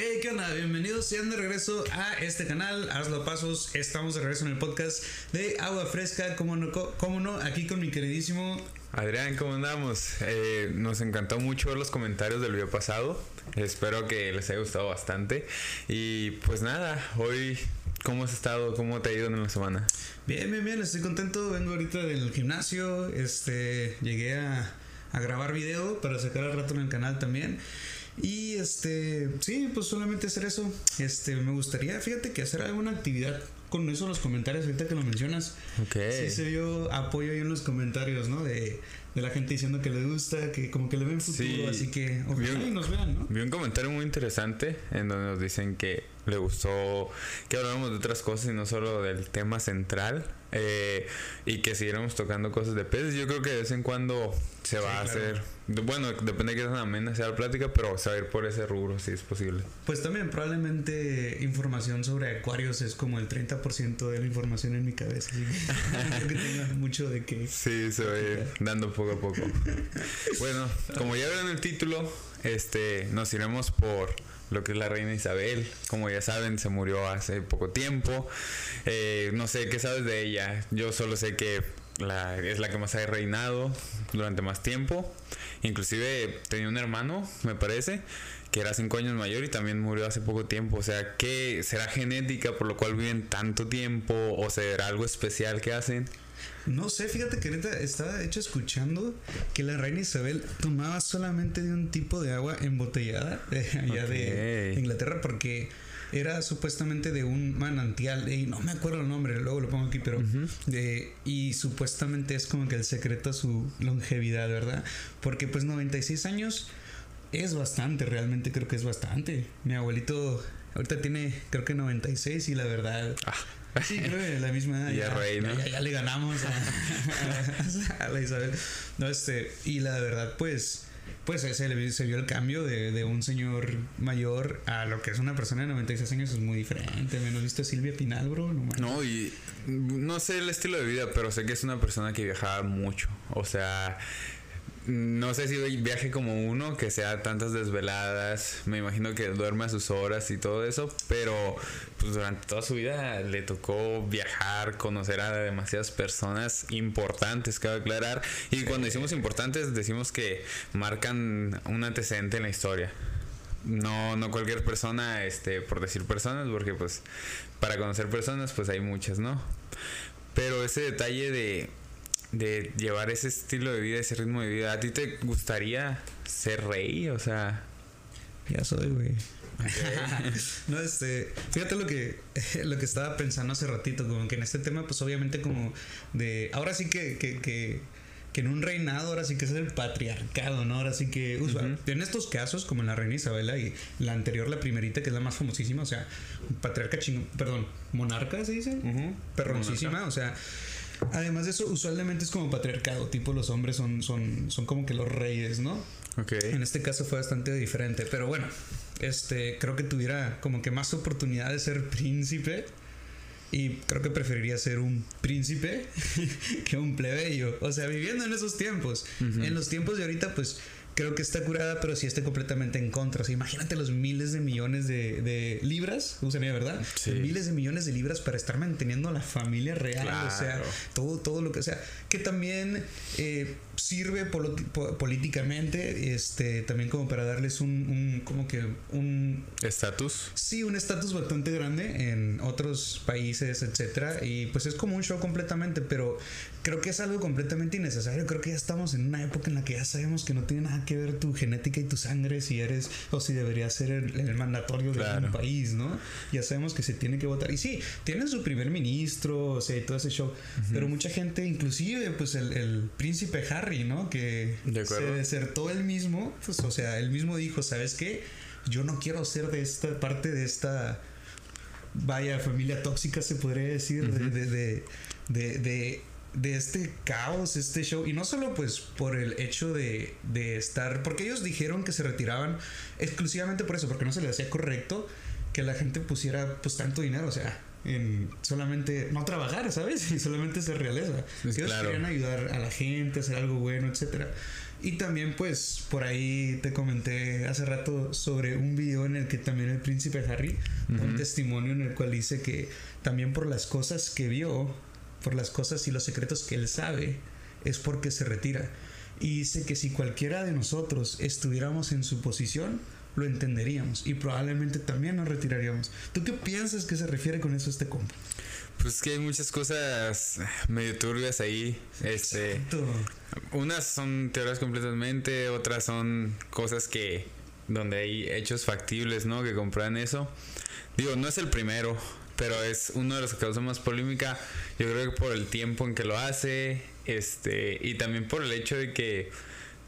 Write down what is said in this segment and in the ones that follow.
Hey, ¿qué onda? Bienvenidos sean de regreso a este canal, Hazlo Pasos. Estamos de regreso en el podcast de Agua Fresca, como no, cómo no aquí con mi queridísimo Adrián, ¿cómo andamos? Eh, nos encantó mucho ver los comentarios del video pasado. Espero que les haya gustado bastante. Y pues nada, hoy, ¿cómo has estado? ¿Cómo te ha ido en la semana? Bien, bien, bien, estoy contento. Vengo ahorita del gimnasio. Este, llegué a, a grabar video para sacar al rato en el canal también. Y este, sí, pues solamente hacer eso. Este, me gustaría, fíjate que hacer alguna actividad con eso en los comentarios ahorita que lo mencionas. Ok. Sí, se vio apoyo ahí en los comentarios, ¿no? De, de la gente diciendo que le gusta, que como que le ven futuro, Sí. así que Vi ojalá un- y nos vean, ¿no? Vi un comentario muy interesante en donde nos dicen que le gustó que habláramos de otras cosas y no solo del tema central. Eh, y que siguiéramos tocando cosas de peces. Yo creo que de vez en cuando se va a claro. hacer. Bueno, depende de qué tan amena sea la plática, pero se va a ir por ese rubro si es posible. Pues también probablemente información sobre acuarios es como el 30% de la información en mi cabeza, así que no creo que tenga mucho de que... Sí, se va a ir dando poco a poco. Bueno, como ya vieron el título, este, nos iremos por lo que es la reina Isabel. Como ya saben, se murió hace poco tiempo. Eh, no sé qué sabes de ella. Yo solo sé que la, es la que más ha reinado durante más tiempo. Inclusive tenía un hermano, me parece, que era cinco años mayor y también murió hace poco tiempo. O sea, ¿qué será genética por lo cual viven tanto tiempo? ¿O será algo especial que hacen? No sé, fíjate que ahorita estaba hecho escuchando que la reina Isabel tomaba solamente de un tipo de agua embotellada de allá de. Inglaterra porque era supuestamente de un manantial y no me acuerdo el nombre, luego lo pongo aquí, pero de, y supuestamente es como que el secreto a su longevidad, ¿verdad? Porque pues 96 años es bastante, realmente creo que es bastante. Mi abuelito ahorita tiene creo que 96 y la verdad Sí, creo que la misma edad. Ya rey, ¿no? ya, ya le ganamos a, a la Isabel. No, este, y la verdad, pues, pues se, le vio- se vio el cambio de, de un señor mayor a lo que es una persona de 96 años, es muy diferente. Menos visto a Silvia Pinal, bro. No. No, y no sé el estilo de vida, pero sé que es una persona que viajaba mucho. O sea, no sé si viaje como uno, que sea tantas desveladas. Me imagino que duerme a sus horas y todo eso, pero pues durante toda su vida le tocó viajar, conocer a demasiadas personas importantes, cabe aclarar. Y cuando decimos importantes, decimos que marcan un antecedente en la historia. No, no cualquier persona, este, por decir personas, porque pues para conocer personas, pues hay muchas, ¿no? Pero ese detalle de, de llevar ese estilo de vida, ese ritmo de vida, ¿a ti te gustaría ser rey? O sea, Ya soy, güey. no, este, fíjate lo que, lo que estaba pensando hace ratito, como que en este tema, pues obviamente como de, ahora sí que, que, que, que en un reinado, ahora sí que es el patriarcado, ¿no? Ahora sí que, usual- en estos casos, como en la reina Isabela y la anterior, la primerita, que es la más famosísima, o sea, patriarca chingón, perdón, monarca se dice, perroncísima, o sea... Además de eso, usualmente es como patriarcado, tipo los hombres son, son, son como que los reyes, ¿no? ok. En este caso fue bastante diferente, pero bueno, este creo que tuviera como que más oportunidad de ser príncipe y creo que preferiría ser un príncipe que un plebeyo, o sea, viviendo en esos tiempos. En los tiempos de ahorita pues creo que está curada, pero sí está completamente en contra. O sea, imagínate los miles de millones de, de libras, usaría, ¿verdad? Sí. Miles de millones de libras para estar manteniendo a la familia real, o sea, todo, todo lo que sea, que también eh, sirve políticamente, este, también como para darles un, un como que un ¿Estatus? sí, un estatus bastante grande en otros países, etcétera, y pues es como un show completamente, pero creo que es algo completamente innecesario. Creo que ya estamos en una época en la que ya sabemos que no tiene nada que ver tu genética y tu sangre si eres o si deberías ser el, el mandatorio de un país, ¿no? Ya sabemos que se tiene que votar. Y sí, tienen su primer ministro, o sea, y todo ese show, pero mucha gente, inclusive, pues el, el príncipe Harry, ¿no? Que De se desertó él mismo, pues, o sea, él mismo dijo, ¿sabes qué? Yo no quiero ser de esta parte de esta vaya familia tóxica se podría decir de, de, de, de, de- de este caos, este show. Y no solo pues por el hecho de, de estar, porque ellos dijeron que se retiraban exclusivamente por eso, porque no se les hacía correcto que la gente pusiera pues tanto dinero. O sea, en solamente no trabajar, ¿sabes? Y solamente ser realeza. Pues Ellos claro. querían ayudar a la gente, hacer algo bueno, etcétera. Y también, pues, por ahí te comenté hace rato sobre un video en el que también el príncipe Harry da un testimonio en el cual dice que también por las cosas que vio, por las cosas y los secretos que él sabe, es porque se retira. Y dice que si cualquiera de nosotros estuviéramos en su posición, lo entenderíamos y probablemente también nos retiraríamos. ¿Tú qué piensas que se refiere con eso este compa? Pues es que hay muchas cosas medio turbias ahí. Este, Exacto. unas son teorías completamente, otras son cosas que donde hay hechos factibles, ¿no? Que comprueban eso. Digo, no es el primero, pero es uno de los que causa más polémica. Yo creo que por el tiempo en que lo hace, este, y también por el hecho de que,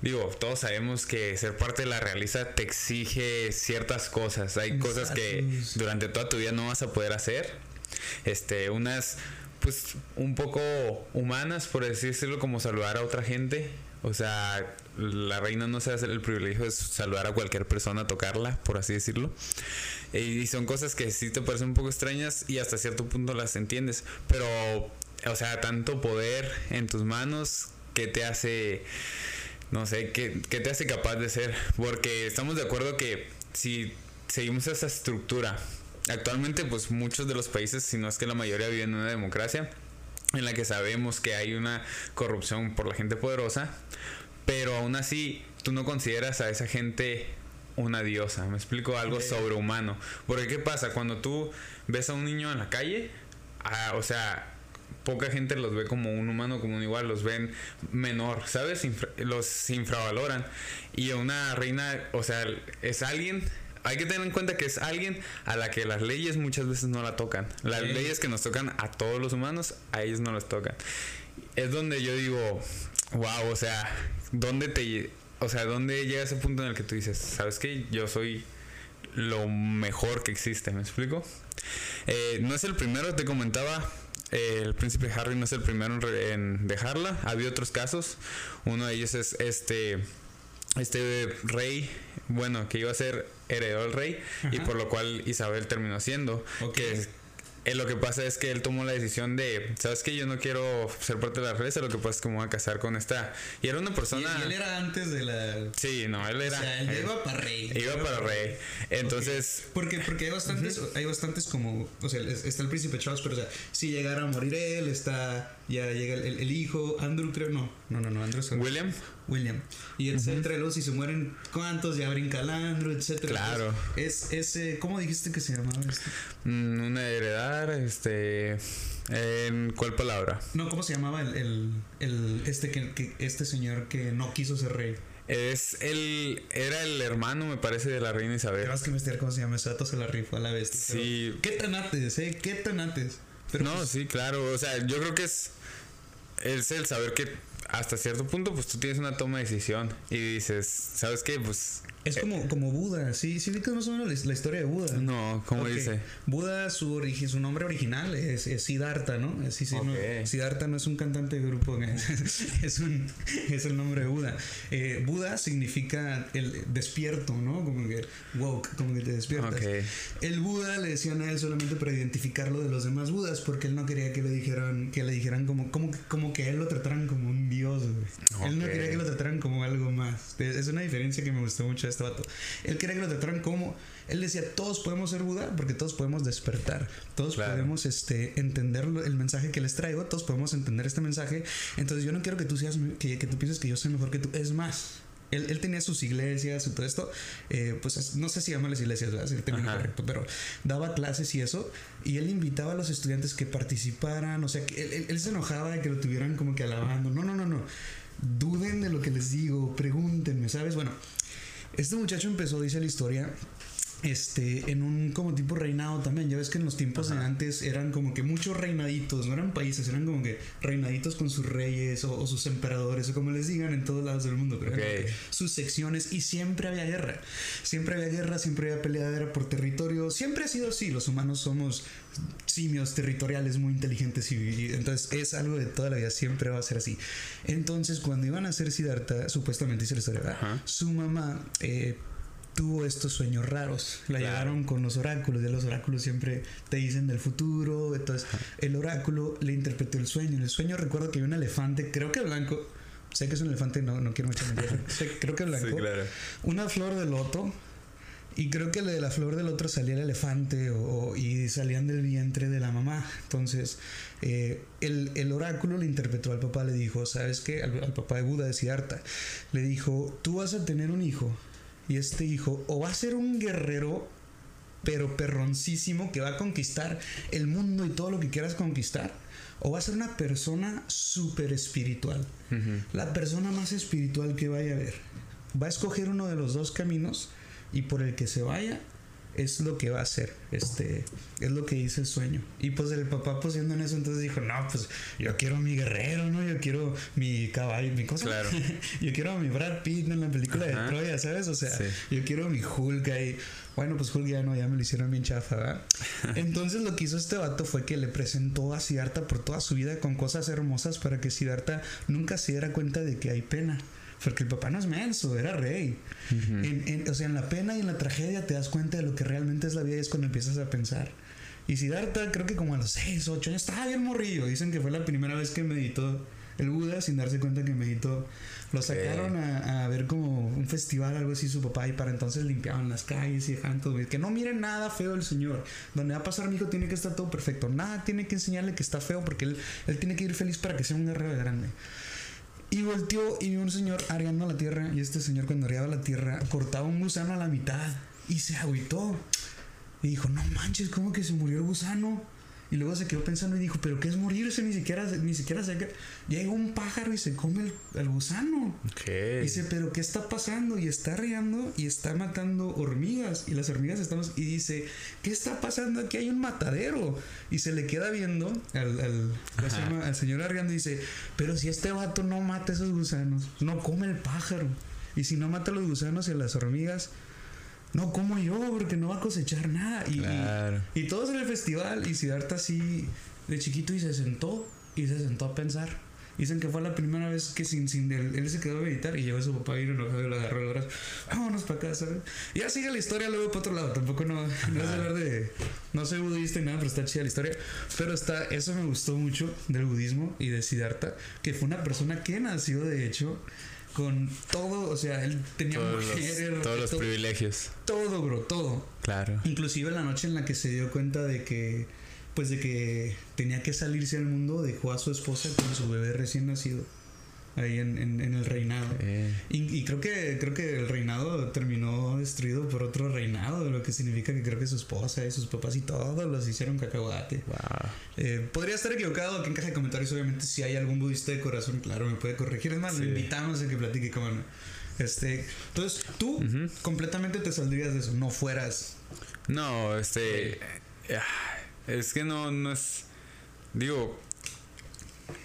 digo, todos sabemos que ser parte de la realeza te exige ciertas cosas. Hay cosas que durante toda tu vida no vas a poder hacer. Este, unas, pues, un poco humanas, por así decirlo, como saludar a otra gente. O sea, la reina no se hace el privilegio de saludar a cualquier persona, tocarla, por así decirlo. Y son cosas que sí te parecen un poco extrañas y hasta cierto punto las entiendes. Pero, o sea, tanto poder en tus manos que te hace, no sé, que, que te hace capaz de ser. Porque estamos de acuerdo que si seguimos esa estructura, actualmente pues muchos de los países, si no es que la mayoría viven en una democracia, en la que sabemos que hay una corrupción por la gente poderosa, pero aún así tú no consideras a esa gente una diosa, me explico algo sobrehumano. Porque ¿qué pasa? Cuando tú ves a un niño en la calle, ah, o sea, poca gente los ve como un humano, como un igual, los ven menor, ¿sabes? Infra- los infravaloran. Y a una reina, o sea, es alguien... Hay que tener en cuenta que es alguien a la que las leyes muchas veces no la tocan. Las leyes que nos tocan a todos los humanos, a ellos no les tocan. Es donde yo digo, wow, o sea, ¿dónde te... O sea, ¿dónde llega ese punto en el que tú dices, ¿sabes qué? Yo soy lo mejor que existe, ¿me explico? Eh, no es el primero, te comentaba, eh, el príncipe Harry no es el primero en, dejarla, había otros casos, uno de ellos es este, este rey, bueno, que iba a ser heredero del rey y por lo cual Isabel terminó siendo, que eh, lo que pasa es que él tomó la decisión de, ¿sabes qué? Yo no quiero ser parte de la realeza, lo que pasa es que me voy a casar con esta. Y era una persona... y él era antes de la... Sí, no, él O era... sea, él él- iba para rey. iba para rey. Entonces, Porque, porque hay bastantes, hay bastantes como, o sea, es- está el príncipe Charles, pero o sea, si llegara a morir él, está, ya llega el, hijo, Andrew creo, no, no, no, no, Andrew es William, William. Y etcétera, y luego si se mueren, ¿cuántos? Ya brinca el Andrew, etcétera. Claro. Es ese, ¿cómo dijiste que se llamaba este? mm, una heredar, este... ¿En cuál palabra? No, ¿cómo se llamaba el, el, el- este que, que- este señor que no quiso ser rey? Es el... Era el hermano, me parece, de la reina Isabel. Tenemos que investigar cómo se llama, ese dato se la rifó a la bestia. pero Sí. ¿Qué tan antes, eh? ¿Qué tan antes? Pero no, pues, sí, claro. O sea, yo creo que es... Es el saber que hasta cierto punto, pues tú tienes una toma de decisión y dices, ¿sabes qué? Pues... Es como, como Buda, sí, sí, más o menos la, la historia de Buda. No, ¿cómo Ok. dice? Buda, su, origi- su nombre original es, es Siddhartha, ¿no? Sí, no. Siddhartha no es un cantante de grupo, es, un, es el nombre de Buda. Eh, Buda significa el despierto, ¿no? Como que woke, como que te despiertas. El Buda le decían a él solamente para identificarlo de los demás Budas, porque él no quería que le dijeran, que le dijeran como, como, como que a él lo trataran como un dios, güey. Él no quería que lo trataran como algo más. Es una diferencia que me gustó mucho este vato. Él quería que lo trataran como. Él decía, todos podemos ser Buda porque todos podemos despertar. Todos Claro. podemos este, entender el mensaje que les traigo. Todos podemos entender este mensaje. Entonces yo no quiero que tú seas, que, que tú pienses que yo soy mejor que tú. Es más. Él, él tenía sus iglesias y todo esto. eh, pues es- no sé si llamarles iglesias, ¿verdad? Si el término Ajá. correcto, pero daba clases y eso. Y él invitaba a los estudiantes que participaran. O sea, que él, él- él se enojaba de que lo tuvieran como que alabando. No, no, no, no. Duden de lo que les digo. Pregúntenme, ¿sabes? Bueno, este muchacho empezó, dice la historia, este, en un como tipo reinado también. Ya ves que en los tiempos de antes eran como que muchos reinaditos, no eran países, eran como que reinaditos con sus reyes o, o sus emperadores o como les digan en todos lados del mundo. pero eran Ok. como que sus secciones y siempre había guerra. Siempre había guerra, siempre había peleadera por territorio. Siempre ha sido así. Los humanos somos simios territoriales muy inteligentes y, y entonces es algo de toda la vida. Siempre va a ser así. Entonces, cuando iban a hacer Siddhartha, supuestamente dice la historia, su mamá eh, tuvo estos sueños raros. La llevaron con los oráculos. Ya los oráculos siempre te dicen del futuro. Entonces, el oráculo le interpretó el sueño. En el sueño recuerdo que había un elefante, creo que blanco. Sé que es un elefante, no, no quiero mucho creo que blanco. Una flor de loto. Y creo que de la flor del otro salía el elefante o, y salían del vientre de la mamá. Entonces, eh, el, oráculo le interpretó al papá, le dijo, ¿sabes qué? Al, al papá de Buda, de Siddhartha, le dijo, tú vas a tener un hijo y este hijo o va a ser un guerrero, pero perroncísimo, que va a conquistar el mundo y todo lo que quieras conquistar, o va a ser una persona súper espiritual. La persona más espiritual que vaya a ver. Va a escoger uno de los dos caminos y por el que se vaya es lo que va a hacer, este, es lo que dice el sueño. Y pues el papá pues en eso entonces dijo, no, pues yo quiero mi guerrero, ¿no? Yo quiero mi caballo, mi cosa. Claro. yo quiero a mi Brad Pitt en la película de Troya, ¿sabes? O sea, yo quiero mi Hulk ahí. Bueno, pues Hulk ya no, ya me lo hicieron bien chafa, ¿verdad? Entonces lo que hizo este vato fue que le presentó a Siddhartha por toda su vida con cosas hermosas para que Siddhartha nunca se diera cuenta de que hay pena. Porque el papá no es menso, era rey. o sea, en la pena y en la tragedia te das cuenta de lo que realmente es la vida y es cuando empiezas a pensar. Y Siddhartha, creo que como a los 6, 8 años, estaba bien morrillo. Dicen que fue la primera vez que meditó el Buda sin darse cuenta que meditó. Lo sacaron a, ver como un festival, algo así, su papá, y para entonces limpiaban las calles y dejaban todo. Que no miren nada feo el señor. Donde va a pasar mi hijo tiene que estar todo perfecto. Nada tiene que enseñarle que está feo porque él, él tiene que ir feliz para que sea un guerrero grande. Y volteó y vio un señor arreando la tierra. Y este señor, cuando arreaba la tierra, cortaba un gusano a la mitad. Y se agüitó. Y dijo: No manches, ¿cómo que se murió el gusano? Y luego se quedó pensando y dijo, pero ¿qué es morirse? Ni siquiera, ni siquiera se... Llega un pájaro y se come el, gusano. Dice, pero ¿qué está pasando? Y está riendo y está matando hormigas. Y las hormigas estamos... Y dice, ¿qué está pasando? Aquí hay un matadero. Y se le queda viendo al, al, al señor arriando y dice, pero si este vato no mata esos gusanos, no come el pájaro. Y si no mata los gusanos y las hormigas no como yo, porque no va a cosechar nada. Y, y, todos en el festival, y Siddhartha así de chiquito y se sentó, y se sentó a pensar. Dicen que fue la primera vez que sin, sin él, se quedó a meditar y llegó a su papá y enojado y lo agarró de brazo. Vámonos para casa. Y ya sigue la historia luego para otro lado. Tampoco no, no es hablar de. No soy budista y nada, pero está chida la historia. Pero está, eso me gustó mucho del budismo y de Siddhartha, que fue una persona que nació de hecho con todo, o sea, él tenía todos Los, todos los privilegios. Todo, bro, todo. Claro. Inclusive la noche en la que se dio cuenta de que, pues de que tenía que salirse al mundo, dejó a su esposa con su bebé recién nacido ahí en, en, el reinado. Eh. Y, creo que creo que el reinado terminó destruido por otro reinado, lo que significa que creo que su esposa y sus papás y todos los hicieron cacahuate. Eh, podría estar equivocado, aquí en caja de comentarios obviamente si hay algún budista de corazón, claro, me puede corregir. Es más, lo invitamos a que platique como Este, entonces, tú completamente te saldrías de eso, no fueras. No, este. Eh, es que no, no es. Digo,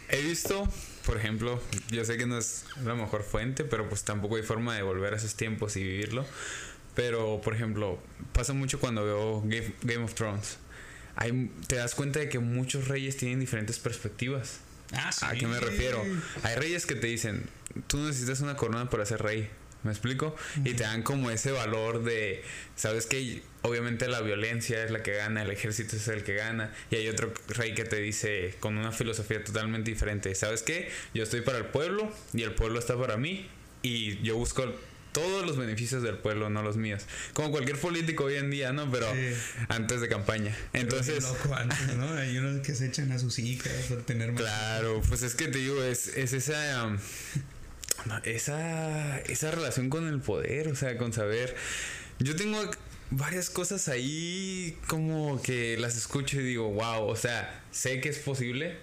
he visto por ejemplo, yo sé que no es la mejor fuente, pero pues tampoco hay forma de volver a esos tiempos y vivirlo. Pero, por ejemplo, pasa mucho cuando veo Game, of Thrones. Hay, te das cuenta de que muchos reyes tienen diferentes perspectivas. Ah, ¿A qué me refiero? Hay reyes que te dicen, tú necesitas una corona para ser rey. ¿Me explico? Y te dan como ese valor de, sabes que obviamente la violencia es la que gana, el ejército es el que gana, y hay otro rey que te dice con una filosofía totalmente diferente, ¿sabes qué? Yo estoy para el pueblo y el pueblo está para mí y yo busco todos los beneficios del pueblo, no los míos. Como cualquier político hoy en día, ¿no? Pero antes de campaña. Entonces... ¿no? Hay unos que se echan a sus hijas por tener más... Claro, pues es que te digo, es, es esa... Um, esa, esa relación con el poder, o sea, con saber. Yo tengo varias cosas ahí como que las escucho y digo, wow, o sea, sé que es posible.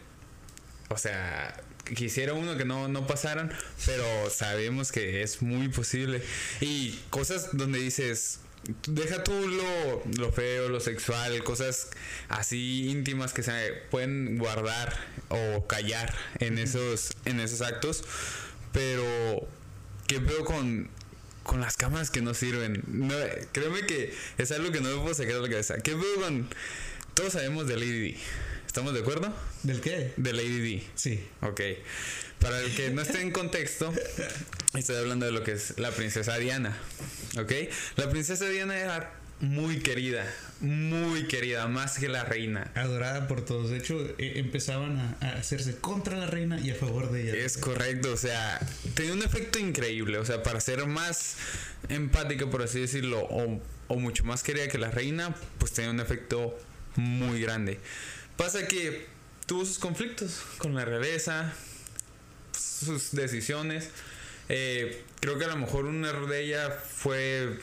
O sea, quisiera uno que no, no pasaran, pero sabemos que es muy posible. Y cosas donde dices, deja tú lo, lo, feo, lo sexual, cosas así íntimas que se pueden guardar o callar en esos, en esos actos. Pero, ¿qué veo con, con las cámaras que no sirven? No, créeme que es algo que no me puedo sacar de la cabeza. ¿Qué veo con.? Todos sabemos de Lady D. ¿Estamos de acuerdo? ¿Del qué? De Lady D. Sí. Ok. Para el que no esté en contexto, estoy hablando de lo que es la princesa Diana. ¿Ok? La princesa Diana era muy querida, muy querida, más que la reina. Adorada por todos. De hecho, e- empezaban a, a hacerse contra la reina y a favor de ella. Es correcto, o sea, tenía un efecto increíble, o sea, para ser más empática, por así decirlo, o, o mucho más querida que la reina, pues tenía un efecto muy grande. Pasa que tuvo sus conflictos con la realeza, sus decisiones. Eh, creo que a lo mejor un error de ella fue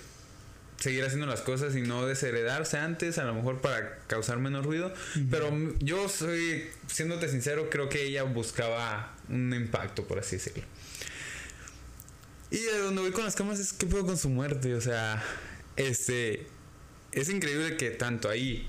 seguir haciendo las cosas y no desheredarse antes, a lo mejor para causar menos ruido. Pero yo soy, siéndote sincero, creo que ella buscaba un impacto, por así decirlo. Y de donde voy con las camas es que puedo con su muerte, o sea, este, es increíble que tanto ahí,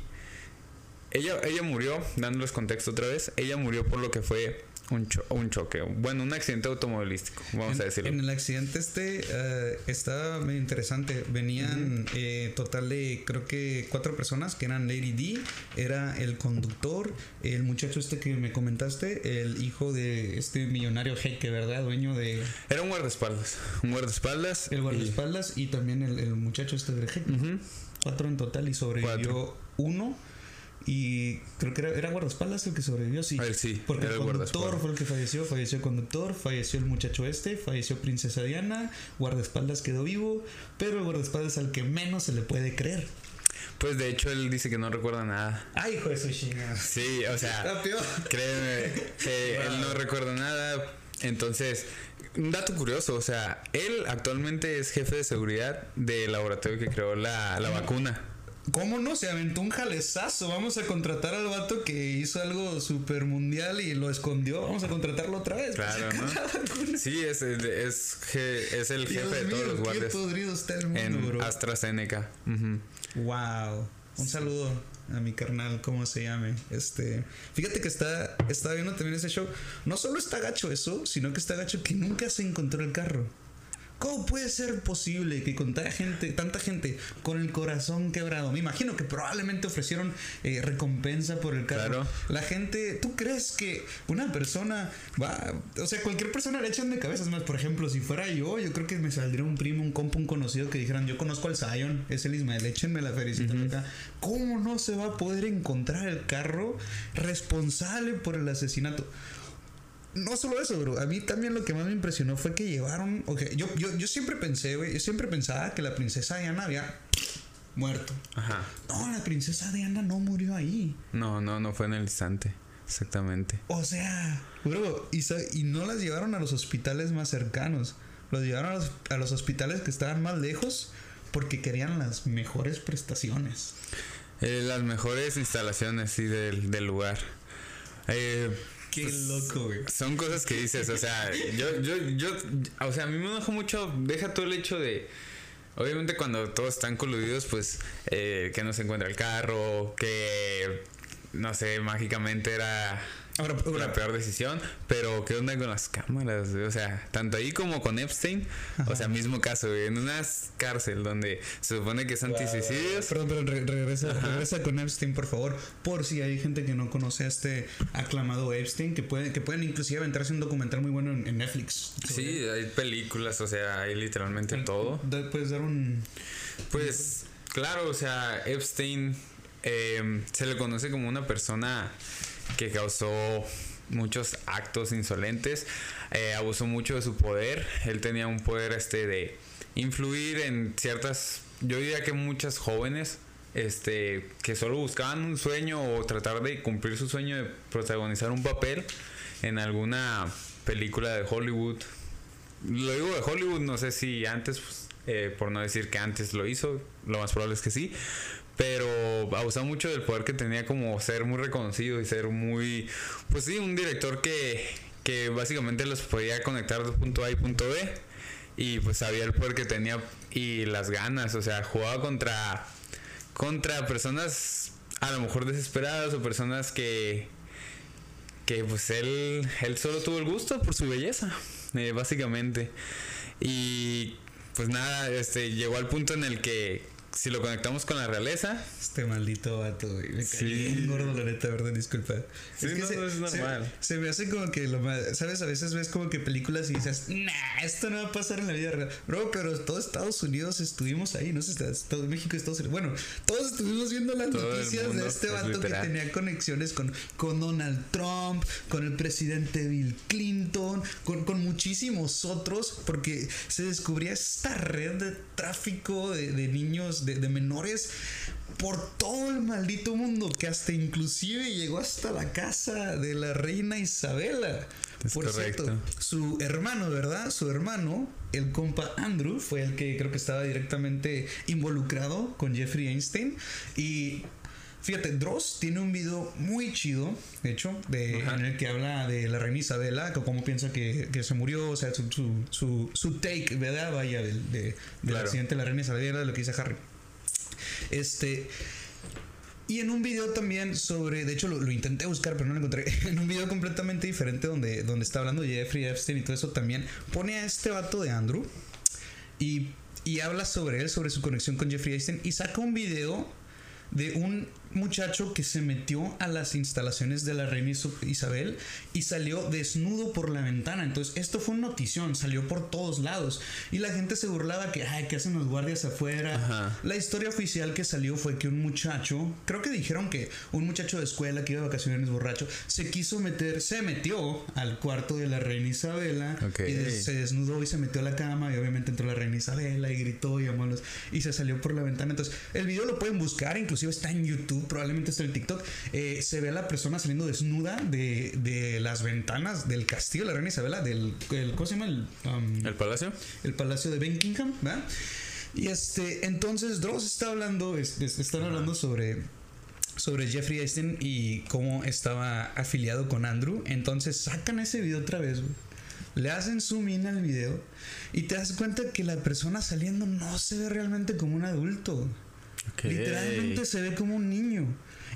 ella, ella murió, dándoles contexto otra vez, ella murió por lo que fue un, cho- un choque, bueno, un accidente automovilístico, vamos en, a decirlo. en el accidente este eh, estaba medio interesante. Venían eh, total de creo que cuatro personas que eran Lady D, era el conductor, el muchacho este que me comentaste, el hijo de este millonario jeque, ¿verdad? Dueño de Era un guardaespaldas, un guardaespaldas. el guardaespaldas y, también el, el muchacho este del jeque. Ujú. Cuatro en total y sobrevivió uno. Y creo que era, era guardaespaldas el que sobrevivió, sí. Él sí, Porque era el el conductor fue el que falleció, falleció el conductor, falleció el muchacho este, falleció Princesa Diana, guardaespaldas quedó vivo, pero el guardaespaldas al que menos se le puede creer. Pues de hecho él dice que no recuerda nada. Ay, hijo de su chingada. Sí, o sea, créeme que él no recuerda nada. Entonces, un dato curioso, o sea, él actualmente es jefe de seguridad del laboratorio que creó la, la vacuna. ¿Cómo no? Se aventó un jalezazo. Vamos a contratar al vato que hizo algo super mundial y lo escondió. Vamos a contratarlo otra vez. Claro, ¿no? Sí, es, es, je- es el Dios jefe de todos mío, los qué guardias podrido está el mundo, en bro. AstraZeneca. Ujú. Wow. Un saludo a mi carnal, ¿cómo se llame? Este, fíjate que está, está viendo también ese show. No solo está gacho eso, sino que está gacho que nunca se encontró el carro. ¿Cómo puede ser posible que con tanta gente, tanta gente con el corazón quebrado? Me imagino que probablemente ofrecieron eh, recompensa por el carro. Claro. La gente, ¿tú crees que una persona va, o sea, cualquier persona le echan de cabeza? Es más, por ejemplo, si fuera yo, yo creo que me saldría un primo, un compa, un conocido que dijeran, yo conozco al Zion, es el Ismael, échenme la felicita acá. ¿Cómo no se va a poder encontrar el carro responsable por el asesinato? No solo eso, bro. A mí también lo que más me impresionó fue que llevaron. Ok, yo, yo, yo siempre pensé, güey. Yo siempre pensaba que la princesa Diana había muerto. Ajá. No, la princesa Diana no murió ahí. No, no, no fue en el instante. Exactamente. O sea, bro, y, y no las llevaron a los hospitales más cercanos. Los llevaron a los, a los hospitales que estaban más lejos porque querían las mejores prestaciones. Eh, las mejores instalaciones, sí, del, del lugar. Eh, Qué loco, güey. Son cosas que dices, o sea, yo, yo, yo, o sea, a mí me enoja mucho, deja todo el hecho de, obviamente cuando todos están coludidos, pues, eh, que no se encuentra el carro, que, no sé, mágicamente era Ahora, ahora, la peor decisión, pero ¿qué onda con las cámaras? O sea, tanto ahí como con Epstein, o sea, mismo caso, en una cárcel donde se supone que es antisuicidios. Perdón, pero re- regresa, regresa con Epstein, por favor. Por si hay gente que no conoce a este aclamado Epstein, que pueden, que pueden inclusive aventarse un documental muy bueno en, en Netflix. Sí, hay películas, o sea, hay literalmente todo. Puedes dar un. Pues claro, o sea, Epstein eh, se le conoce como una persona que causó muchos actos insolentes, eh, abusó mucho de su poder, él tenía un poder este de influir en ciertas, yo diría que muchas jóvenes, este, que solo buscaban un sueño o tratar de cumplir su sueño de protagonizar un papel en alguna película de Hollywood, lo digo de Hollywood, no sé si antes, pues, eh, por no decir que antes lo hizo, lo más probable es que sí, pero abusaba mucho del poder que tenía como ser muy reconocido y ser muy, pues sí, un director que, que básicamente los podía conectar de punto A y punto B y pues sabía el poder que tenía y las ganas, o sea, jugaba contra, contra personas a lo mejor desesperadas o personas que, que pues él, él solo tuvo el gusto por su belleza, eh, básicamente. Y pues nada, este llegó al punto en el que si lo conectamos con la realeza. Este maldito vato, güey. Me caí bien gordo, la neta, verdad, disculpa. Sí, es que no, se, no es normal. Se, se me hace como que lo más. ¿Sabes? A veces ves como que películas y dices, nah, esto no va a pasar en la vida real. Bro, pero todo Estados Unidos estuvimos ahí, no sé, todo México y Estados Unidos. Bueno, todos estuvimos viendo las Todo noticias de este es vato que tenía conexiones con, con Donald Trump, con el presidente Bill Clinton, con, con muchísimos otros, porque se descubría esta red de tráfico de, de niños, de, de menores, por todo el maldito mundo, que hasta inclusive llegó hasta la casa de la reina Isabela. Es por correcto. cierto, su hermano, ¿verdad? Su hermano, el compa Andrew, fue el que creo que estaba directamente involucrado con Jeffrey Einstein. Y fíjate, Dross tiene un video muy chido, de hecho, de, Ajá. en el que habla de la reina Isabela, cómo piensa que, que se murió, o sea, su, su, su, su take, ¿verdad? Vaya, del, de, Claro. accidente de la reina Isabela, de lo que dice Harry. Este. Y en un video también sobre, de hecho lo, intenté buscar pero no lo encontré, en un video completamente diferente donde, donde está hablando Jeffrey Epstein y todo eso también, pone a este vato de Andrew y, y habla sobre él, sobre su conexión con Jeffrey Epstein y saca un video de un muchacho que se metió a las instalaciones de la reina Isabel y salió desnudo por la ventana. Entonces, esto fue una notición, salió por todos lados. Y la gente se burlaba que, ay, ¿qué hacen los guardias afuera? Ajá. La historia oficial que salió fue que un muchacho, creo que dijeron que un muchacho de escuela que iba de vacaciones borracho, se quiso meter, se metió al cuarto de la reina Isabela y des- se desnudó y se metió a la cama y obviamente entró la reina Isabela y gritó y llamó a los- y se salió por la ventana. Entonces, el video lo pueden buscar, inclusive está en YouTube, probablemente está en TikTok. Eh, se ve a la persona saliendo desnuda de, de las ventanas del castillo de la reina Isabela, del, el- ¿cómo se llama? El, um, ¿El palacio? el palacio de Buckingham, ¿verdad? Y este, entonces Dross está hablando, es- es- están hablando sobre sobre Jeffrey Epstein y cómo estaba afiliado con Andrew. Entonces sacan ese video otra vez. Le hacen zoom in al video y te das cuenta que la persona saliendo no se ve realmente como un adulto. Literalmente se ve como un niño.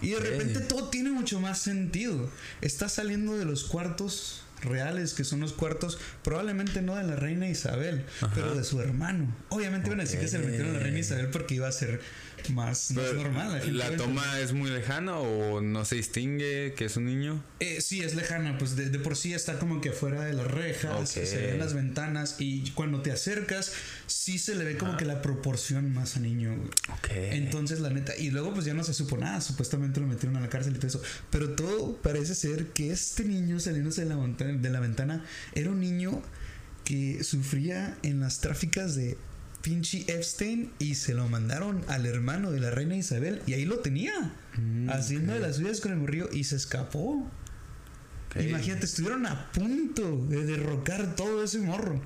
Y de repente todo tiene mucho más sentido. Está saliendo de los cuartos reales, que son los cuartos probablemente no de la reina Isabel, pero de su hermano. Obviamente van a decir que se le metieron a la reina Isabel porque iba a ser más, más normal. la ¿La toma es muy lejana o no se distingue que es un niño? Eh, sí, es lejana, pues de, de por sí está como que afuera de las rejas, Ok. se ven las ventanas y cuando te acercas sí se le ve como que la proporción más a niño. Entonces la neta, y luego pues ya no se supo nada, supuestamente lo metieron a la cárcel y todo eso, pero todo parece ser que este niño saliéndose de la, de la ventana era un niño que sufría en las tráficas de pinche Epstein y se lo mandaron al hermano de la reina Isabel y ahí lo tenía, Mm, haciendo de las suyas con el morrillo y se escapó. Imagínate, estuvieron a punto de derrocar todo ese morro.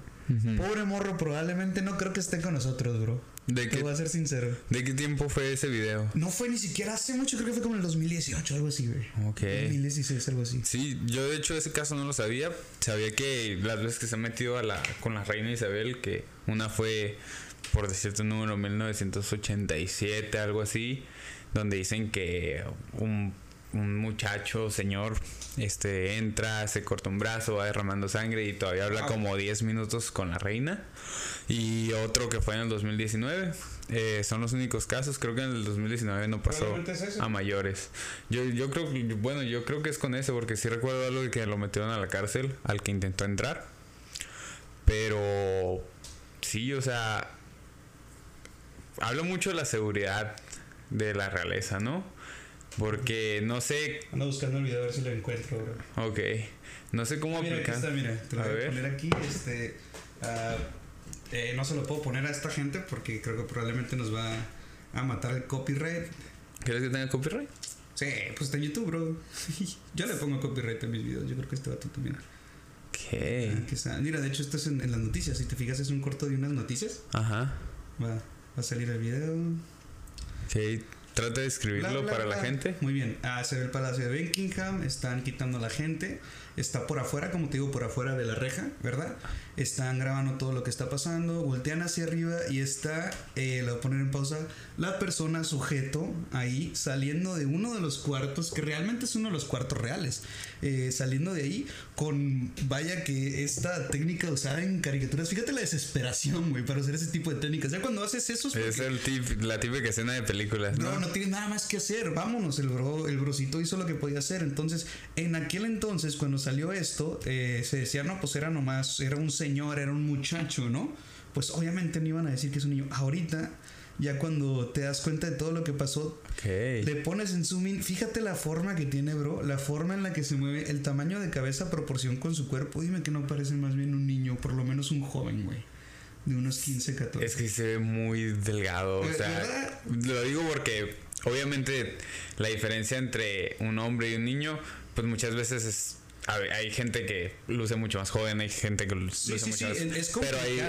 Pobre morro, probablemente no creo que esté con nosotros, bro. ¿De Te qué, voy a ser sincero. ¿De qué tiempo fue ese video? No fue ni siquiera hace mucho, creo que fue como en el 2018, algo así, güey. Ok. 2016, algo así. Sí, yo de hecho ese caso no lo sabía. Sabía que las veces que se ha metido a la, con la reina Isabel, que una fue, por decirte un número, 1987, algo así, donde dicen que un, un muchacho, señor, este, entra, se corta un brazo, va derramando sangre y todavía habla como 10 minutos con la reina. Y otro que fue en el 2019. Eh, son los únicos casos. Creo que en el 2019 no pasó es a mayores. Yo, yo creo que, bueno, yo creo que es con ese, porque sí recuerdo algo de que lo metieron a la cárcel al que intentó entrar. Pero sí, o sea, habla mucho de la seguridad de la realeza, ¿no? Porque no sé, Ando buscando el video a ver si lo encuentro, bro. ok, no sé cómo Ah, mira, aquí aplicar. está, mira. Te lo A voy a poner aquí. Este. ah, eh, no se lo puedo poner a esta gente porque creo que probablemente nos va a matar el copyright. ¿Quieres que tenga copyright? Sí, pues está en YouTube, bro. Yo le pongo copyright a mis videos. Yo creo que este vato también. Ok. Aquí está. Mira, de hecho, esto es en, en las noticias. Si te fijas, es un corto de unas noticias. Ajá. Va, va a salir el video. Ok, trata de escribirlo Bla, bla, para la gente. Muy bien. Ah, se ve el palacio de Buckingham. Están quitando a la gente. está por afuera, como te digo, por afuera de la reja, ¿verdad? Están grabando todo lo que está pasando, voltean hacia arriba y está, eh, lo voy a poner en pausa, la persona sujeto ahí saliendo de uno de los cuartos, que realmente es uno de los cuartos reales, eh, saliendo de ahí con, vaya que esta técnica usada en caricaturas, fíjate la desesperación, güey, para hacer ese tipo de técnicas. Ya cuando haces eso... Es, el tip, la típica escena de películas, ¿no? No, no tienes nada más que hacer, vámonos, el, bro, el brocito hizo lo que podía hacer. Entonces, en aquel entonces, cuando salió esto, eh, se decía, no, pues era nomás, era un señor, era un muchacho, ¿no? Pues obviamente no iban a decir que es un niño. Ahorita ya cuando te das cuenta de todo lo que pasó, le pones en zoom in, fíjate la forma que tiene, bro, la forma en la que se mueve, el tamaño de cabeza proporción con su cuerpo, dime que no parece más bien un niño, por lo menos un joven, güey. De unos 15, 14. Es que se ve muy delgado, o sea, lo digo porque obviamente la diferencia entre un hombre y un niño, pues muchas veces es hay gente que luce mucho más joven, hay gente que luce mucho más. Es pero hay,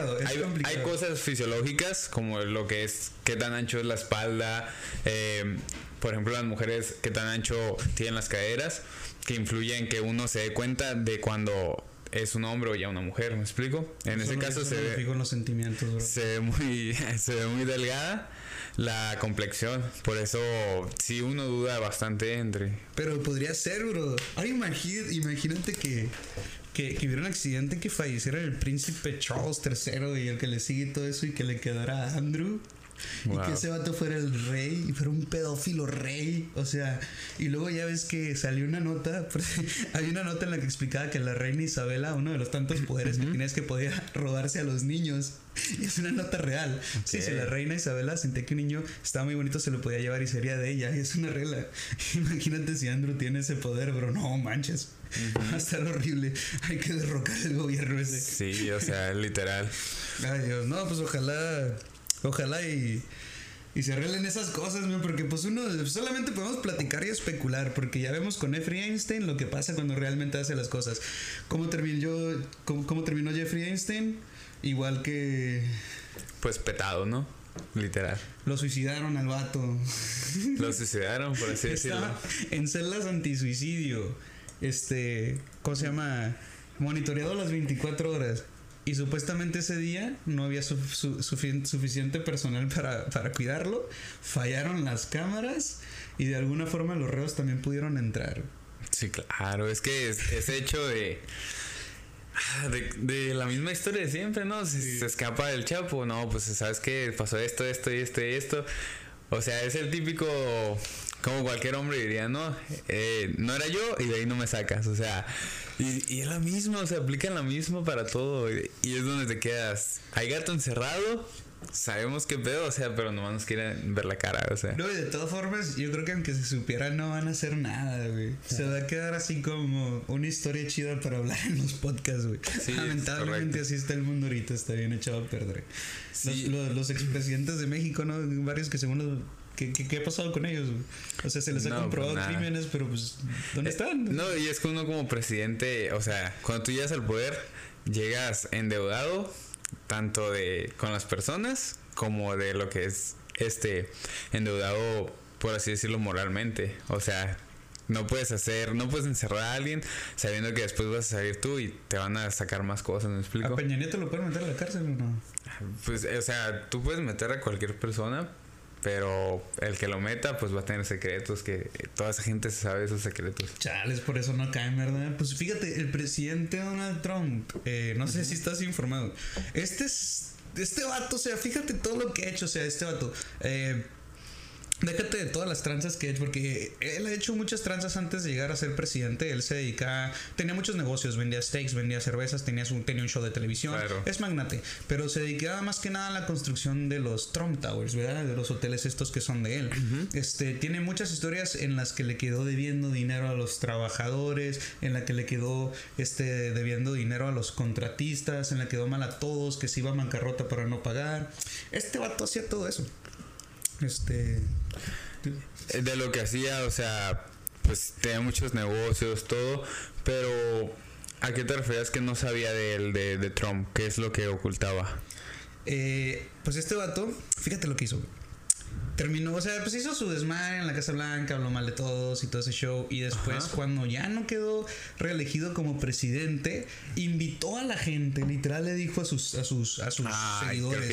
hay, cosas fisiológicas como lo que es qué tan ancho es la espalda, eh, por ejemplo, las mujeres qué tan ancho tienen las caderas, que influyen que uno se dé cuenta de cuando es un hombre o ya una mujer, ¿me explico? En ese caso se ve, los sentimientos, se ve muy se ve muy delgada la complexión. Por eso sí uno duda bastante entre. Pero podría ser, bro. Ahora imagínate que, que, hubiera un accidente que falleciera el príncipe Charles III y el que le sigue todo eso y que le quedara a Andrew. Y que ese vato fuera el rey y fuera un pedófilo rey. O sea, y luego ya ves que salió una nota. Hay una nota en la que explicaba que la reina Isabela, uno de los tantos poderes que tenía es que podía robarse a los niños. Y es una nota real. Sí, si la reina Isabela sentía que un niño estaba muy bonito, se lo podía llevar y sería de ella. Y es una regla. Imagínate si Andrew tiene ese poder, bro. No manches. Va a estar horrible. Hay que derrocar el gobierno ese. Sí, o sea, literal. Ay, Dios. No, pues ojalá Ojalá y, y se arreglen esas cosas, porque pues uno solamente podemos platicar y especular, porque ya vemos con Jeffrey Einstein lo que pasa cuando realmente hace las cosas. ¿Cómo terminó, cómo, terminó Jeffrey Einstein? Igual que... Pues petado, ¿no? Literal. Lo suicidaron al vato. Lo suicidaron, por así decirlo. en celdas antisuicidio. Este, ¿cómo se llama? Monitoreado las 24 horas. Y supuestamente ese día no había suficiente personal para, para, cuidarlo. Fallaron las cámaras y de alguna forma los reos también pudieron entrar. Sí, claro. Es que es, hecho de, de, la misma historia de siempre, ¿no? Se, escapa del Chapo. No, pues sabes que pasó esto, esto y esto y esto. O sea, es el típico como cualquier hombre diría, no, eh, no era yo y de ahí no me sacas. O sea, y, y es la misma, o sea, aplican la misma para todo. Y, es donde te quedas. Hay gato encerrado, sabemos qué pedo, o sea, pero nomás nos quieren ver la cara, o sea. No, y de todas formas, yo creo que aunque se supiera, no van a hacer nada, güey. Se va a quedar así como una historia chida para hablar en los podcasts, güey. Lamentablemente así está el mundo ahorita, está bien echado a perder. Los, los, expresidentes de México, ¿no? Varios que según los ¿Qué, ha pasado con ellos? O sea, se les ha comprobado pues crímenes, pero pues, ¿dónde eh, están? No, y es que uno como presidente, o sea, cuando tú llegas al poder, llegas endeudado, tanto de con las personas como de lo que es este endeudado, por así decirlo, moralmente. O sea, no puedes hacer, no puedes encerrar a alguien sabiendo que después vas a salir tú y te van a sacar más cosas, ¿me explico? ¿A Peña Nieto lo pueden meter a la cárcel o no? Pues, o sea, tú puedes meter a cualquier persona, pero el que lo meta, pues va a tener secretos que toda esa gente sabe esos secretos. Chales, por eso no caen, ¿verdad? Pues fíjate, el presidente Donald Trump, eh, no sé si estás informado. Este es. Este vato, o sea, fíjate todo lo que ha hecho, o sea, este vato. Eh, Déjate de todas las tranzas que ha hecho, porque él ha hecho muchas tranzas antes de llegar a ser presidente. Él se dedica, tenía muchos negocios, vendía steaks, vendía cervezas, tenía, un, tenía un show de televisión. Es magnate, pero se dedicaba más que nada a la construcción de los Trump Towers, ¿verdad? De los hoteles estos que son de él. Este tiene muchas historias en las que le quedó debiendo dinero a los trabajadores, en la que le quedó este debiendo dinero a los contratistas, en la que quedó mal a todos, que se iba a bancarrota para no pagar. Este vato hacía todo eso. Este. De lo que hacía, o sea, pues tenía muchos negocios, todo, pero ¿a qué te referías que no sabía de él, de, Trump? ¿Qué es lo que ocultaba? Eh, pues este vato, fíjate lo que hizo. Terminó, o sea, pues hizo su desmadre en la Casa Blanca, habló mal de todos y todo ese show. Y después, cuando ya no quedó reelegido como presidente, invitó a la gente, literal le dijo a sus, a sus, a sus seguidores: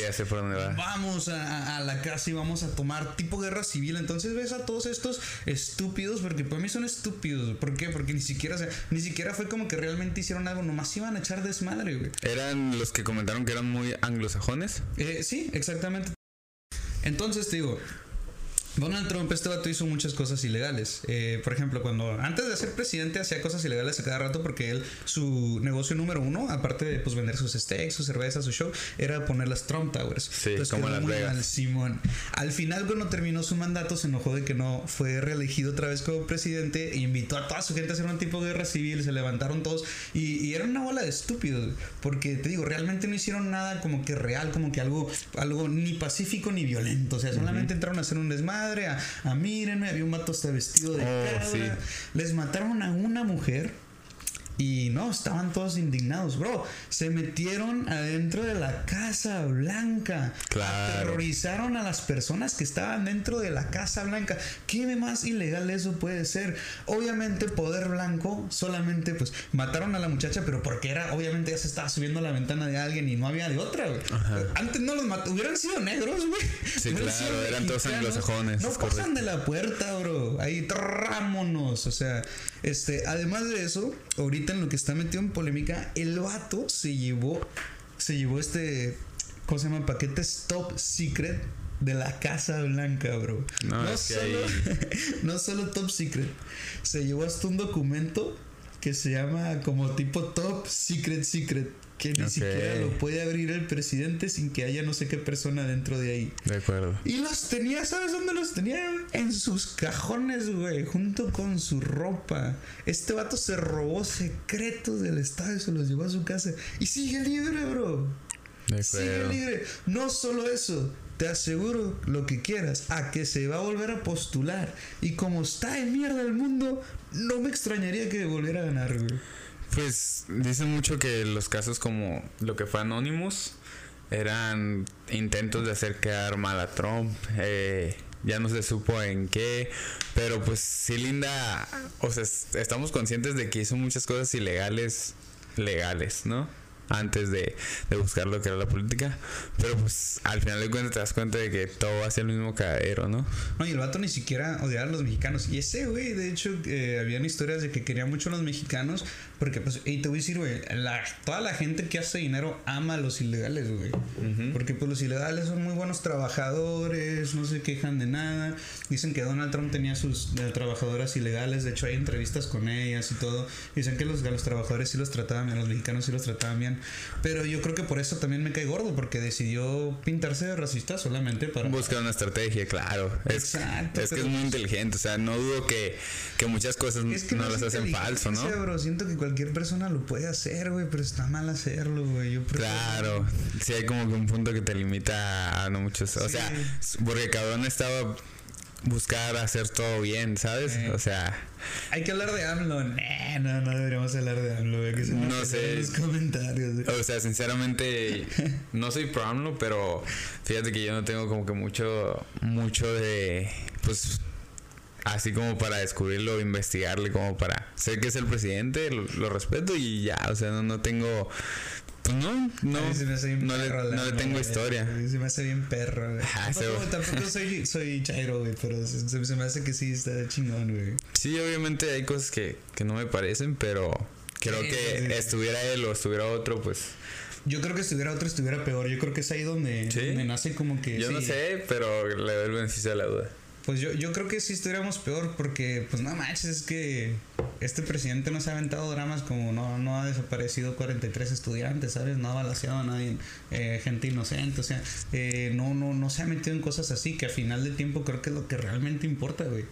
Vamos a, a, la casa y vamos a tomar tipo guerra civil. Entonces ves a todos estos estúpidos, porque para mí son estúpidos. ¿Por qué? Porque ni siquiera, o sea, ni siquiera fue como que realmente hicieron algo, nomás iban a echar desmadre, güey. ¿Eran los que comentaron que eran muy anglosajones? Eh, sí, exactamente. Entonces te digo, Donald Trump, este vato hizo muchas cosas ilegales. Eh, por ejemplo, cuando antes de ser presidente hacía cosas ilegales a cada rato porque él, su negocio número uno, aparte de pues vender sus steaks, su cerveza, su show, era poner las Trump Towers. Sí, como las Vegas. Simón. Al final, cuando terminó su mandato, se enojó de que no fue reelegido otra vez como presidente e invitó a toda su gente a hacer un tipo de guerra civil. Se levantaron todos y, y era una bola de estúpidos. Porque te digo, realmente no hicieron nada como que real, como que algo, algo ni pacífico ni violento. O sea, solamente entraron a hacer un desmadre a, a mírenme, había un mato hasta vestido de oh, Les mataron a una mujer y no, estaban todos indignados, bro. Se metieron adentro de la Casa Blanca. Claro. Aterrorizaron a las personas que estaban dentro de la Casa Blanca. ¿Qué más ilegal eso puede ser? Obviamente, poder blanco, solamente pues mataron a la muchacha, pero porque era, obviamente ya se estaba subiendo a la ventana de alguien y no había de otra, Antes no los mataron, hubieran sido negros, güey. Sí, claro, eran todos anglosajones. No pasan de la puerta, bro. Ahí, trámonos. O sea, este, además de eso, ahorita en lo que está metido en polémica, el vato se llevó, se llevó este, ¿cómo se llama? Paquetes top secret de la Casa Blanca, bro. No, solo, no solo top secret, se llevó hasta un documento que se llama como tipo top secret secret que ni siquiera lo puede abrir el presidente sin que haya no sé qué persona dentro de ahí. De acuerdo. Y los tenía, ¿sabes dónde los tenía? En sus cajones, güey, junto con su ropa. Este vato se robó secretos del Estado y se los llevó a su casa. Y sigue libre, bro. De sigue libre. No solo eso, te aseguro lo que quieras, a que se va a volver a postular. Y como está en mierda el mundo, no me extrañaría que volviera a ganar, güey. Pues dicen mucho que los casos como lo que fue Anonymous eran intentos de hacer quedar mal a Trump. Eh, ya no se supo en qué, pero pues sí Linda, o sea, estamos conscientes de que hizo muchas cosas ilegales, legales, ¿no? Antes de, buscar lo que era la política. Pero pues al final de cuentas te das cuenta de que todo va a ser el mismo cadero, ¿no? No, y el vato ni siquiera odiaba a los mexicanos. Y ese, güey, de hecho, eh, habían historias de que quería mucho a los mexicanos. Porque, pues, y te voy a decir, güey, toda la gente que hace dinero ama a los ilegales, güey. Porque, pues, los ilegales son muy buenos trabajadores, no se quejan de nada. Dicen que Donald Trump tenía sus eh, trabajadoras ilegales. De hecho, hay entrevistas con ellas y todo. Dicen que los, los trabajadores sí los trataban bien, los mexicanos sí los trataban bien. Pero yo creo que por eso también me cae gordo, porque decidió pintarse de racista solamente para. Buscar una estrategia, claro. Exacto. Es, que es muy inteligente, o sea, no dudo que, que muchas cosas no, las hacen falso, ¿no? Bro. Siento que cualquier persona lo puede hacer, güey, pero está mal hacerlo, güey. Claro, sí hay como que un punto que te limita a no muchos. O sea, porque cabrón estaba buscar hacer todo bien, ¿sabes? O sea. Hay que hablar de AMLO. no, no deberíamos hablar de AMLO. Que se no sé. los comentarios. O sea, sinceramente, no soy pro AMLO, pero fíjate que yo no tengo como que mucho, mucho de. Pues. Así como para descubrirlo, investigarle, como para. Sé que es el presidente, lo, respeto y ya. O sea, no, no tengo pues no, no. no, le, tengo historia. Se me hace bien perro, ah, tampoco, soy, soy chairo, güey, pero se, me hace que sí está chingón, güey. Sí, obviamente hay cosas que, que no me parecen, pero creo que estuviera él o estuviera otro, pues. Yo creo que estuviera otro estuviera peor. Yo creo que es ahí donde, donde nace como que. Yo no sé, pero le doy el beneficio de la duda. Pues yo, yo creo que sí estuviéramos peor porque, pues no manches, es que este presidente no se ha aventado dramas como no, no ha desaparecido 43 estudiantes, ¿sabes? No ha balaseado a nadie, eh, gente inocente, o sea, eh, no, no, no se ha metido en cosas así que a final de tiempo creo que es lo que realmente importa, güey.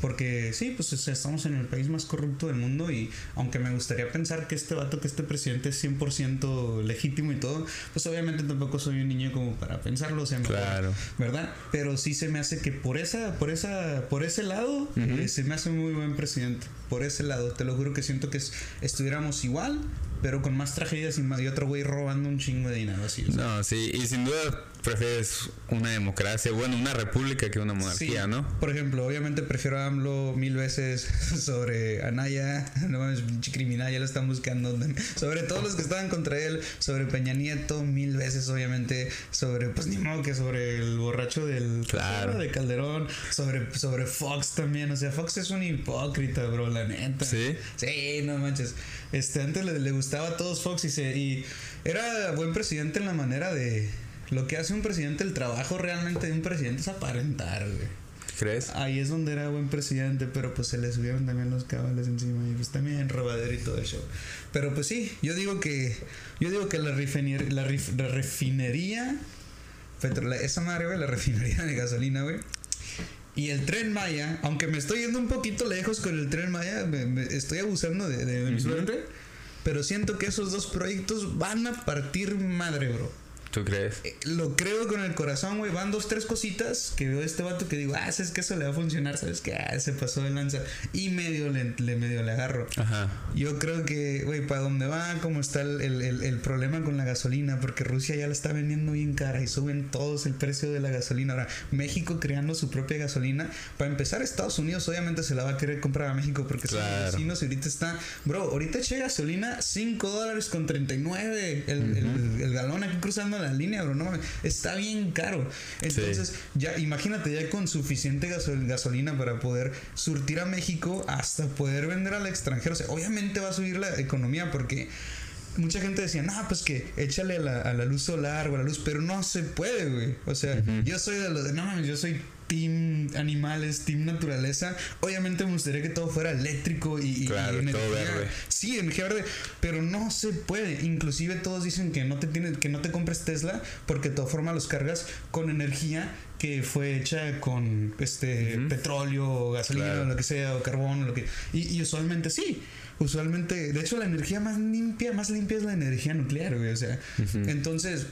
Porque sí, pues estamos en el país más corrupto del mundo y aunque me gustaría pensar que este vato, que este presidente es 100% legítimo y todo, pues obviamente tampoco soy un niño como para pensarlo, o sea, claro. ¿verdad? Pero sí se me hace que por esa, por esa, por ese lado, eh, se me hace un muy buen presidente. Por ese lado, te lo juro que siento que estuviéramos igual pero con más tragedias y, más, y otro güey robando un chingo de dinero así. o sea. No, sí, y sin duda prefieres una democracia, bueno, una república que una monarquía, Sí, ¿no? Por ejemplo, obviamente prefiero a AMLO mil veces sobre Anaya, no mames, pinche criminal, ya lo están buscando. Sobre todos los que estaban contra él, sobre Peña Nieto, mil veces, obviamente, sobre, pues ni modo que sobre el borracho del Claro. de Calderón, sobre, sobre Fox también. O sea, Fox es un hipócrita, bro, la neta. ¿Sí? Sí, no manches. Este, antes le, le gustaba a todos Fox y se. Y era buen presidente en la manera de. Lo que hace un presidente, el trabajo realmente de un presidente es aparentar, güey. ¿Crees? Ahí es donde era buen presidente, pero pues se le subieron también los cabales encima y pues también robadero y todo eso. Pero pues sí, yo digo que yo digo que la, refinería, la, ref- la refinería petrolera, esa madre, güey, la refinería de gasolina, güey. Y el tren Maya, aunque me estoy yendo un poquito lejos con el tren Maya, me- me estoy abusando de, de mi suerte, pero siento que esos dos proyectos van a partir madre, bro. ¿Tú crees? Eh, Lo creo con el corazón, güey. Van dos, tres cositas que veo a este vato que digo, ah, sabes que eso le va a funcionar, sabes que ah, se pasó de lanza. Y medio le, le- medio le agarro. Ajá. Yo creo que, güey, para dónde va, cómo está el, el- el- el problema con la gasolina, porque Rusia ya la está vendiendo bien cara y suben todos el precio de la gasolina. Ahora, México creando su propia gasolina. Para empezar, Estados Unidos obviamente se la va a querer comprar a México porque son Claro. vecinos y ahorita está, bro, ahorita eché gasolina 5 dólares con 39 el, el- el galón aquí cruzando la línea, bro, no mames, está bien caro. Entonces, ya imagínate ya con suficiente gasol- gasolina para poder surtir a México hasta poder vender al extranjero. O sea, obviamente va a subir la economía porque mucha gente decía, no, pues que échale a la, a la luz solar o a la luz, pero no se puede, güey. O sea, yo soy de los de, no mames, yo soy team animales, team naturaleza. Obviamente me gustaría que todo fuera eléctrico y, Claro, y todo verde. Sí, energía verde, pero no se puede. Inclusive todos dicen que no te tienes, que no te compres Tesla porque de todas formas los cargas con energía que fue hecha con este Ujú. petróleo, gasolina, Claro. o lo que sea, o carbón, o lo que. Y, y usualmente sí. Usualmente, de hecho, la energía más limpia, más limpia es la energía nuclear, güey. O sea, entonces,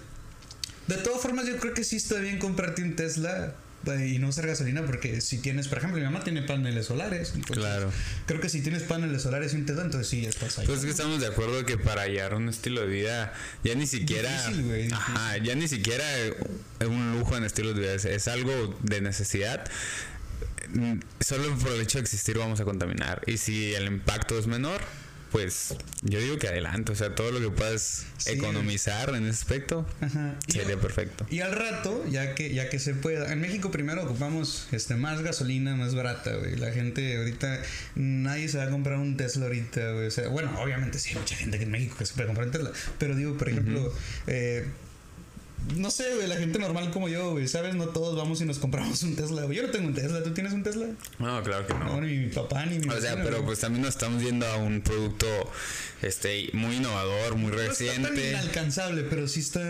de todas formas, yo creo que sí está bien comprarte un Tesla y no usar gasolina porque si tienes, por ejemplo, mi mamá tiene paneles solares. entonces, Claro. Creo que si tienes paneles solares y un Tesla, entonces sí estás ahí. Pues es que estamos de acuerdo que para hallar un estilo de vida ya ni siquiera Difícil, güey, ajá, ya ni siquiera un lujo en estilo de vida es, es algo de necesidad. Mm, Solo por el hecho de existir vamos a contaminar y si el impacto es menor, pues yo digo que adelante, o sea, todo lo que puedas Sí. economizar en ese aspecto Ajá. Sería perfecto. Y al rato, ya que, ya que se pueda, en México primero ocupamos este más gasolina, más barata, güey. La gente ahorita, nadie se va a comprar un Tesla ahorita, güey. O sea, bueno, obviamente sí hay mucha gente que en México que se puede comprar un Tesla. Pero digo, por ejemplo, eh, no sé, güey, la gente normal como yo, güey, ¿sabes? No todos vamos y nos compramos un Tesla, güey. Yo no tengo un Tesla, ¿tú tienes un Tesla? No, claro que No, no. ni mi papá ni mi O sea, pero güey. pues también nos estamos yendo a un producto este muy innovador, muy No está tan reciente. inalcanzable, pero sí está...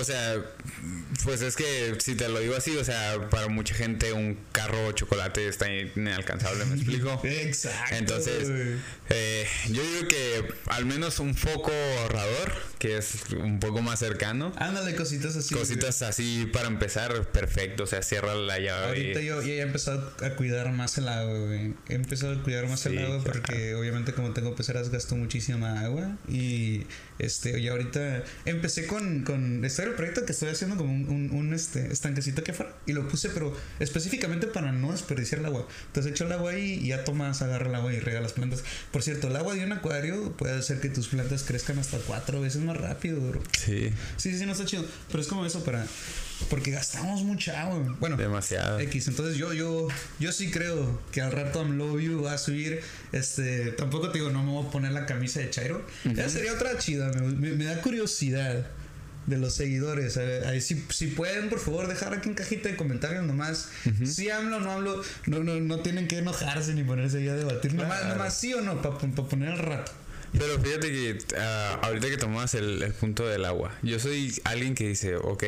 O sea, pues es que si te lo digo así, o sea, para mucha gente un carro chocolate está inalcanzable, ¿me explico? Exacto. Entonces, güey. Eh, yo digo que al menos un foco ahorrador, que es un poco más cercano, Ándale, cositas así. güey. cositas así para empezar, perfecto, o sea, cierra la llave. Ahorita yo, yo ya he empezado a cuidar más el agua, güey. He empezado a cuidar más el agua claro. porque obviamente como tengo peceras gasto muchísima agua y este y ahorita empecé con, con este era el proyecto que estoy haciendo como un, un, un, este estanquecito que afuera y lo puse pero específicamente para no desperdiciar el agua. Entonces echo el agua ahí y ya tomas, agarra el agua y riega las plantas. Por cierto, el agua de un acuario puede hacer que tus plantas crezcan hasta cuatro veces más rápido, bro. Sí, sí, sí, no está chido. Pero es como eso para. Porque gastamos mucha agua. Bueno, demasiado. X. Entonces yo, yo, yo sí creo que al rato You va a subir. Este. Tampoco te digo, no me voy a poner la camisa de Chairo. Ya sería otra chida. Me, me- me da curiosidad de los seguidores. Ahí si, si pueden, por favor, dejar aquí en cajita de comentarios nomás. Si hablo o no hablo, no, no, no tienen que enojarse ni ponerse ahí a debatir. Nomás, Claro. nomás sí o no, para poner al rato. Pero fíjate que ah, ahorita que tomas el, el punto del agua, yo soy alguien que dice, ok,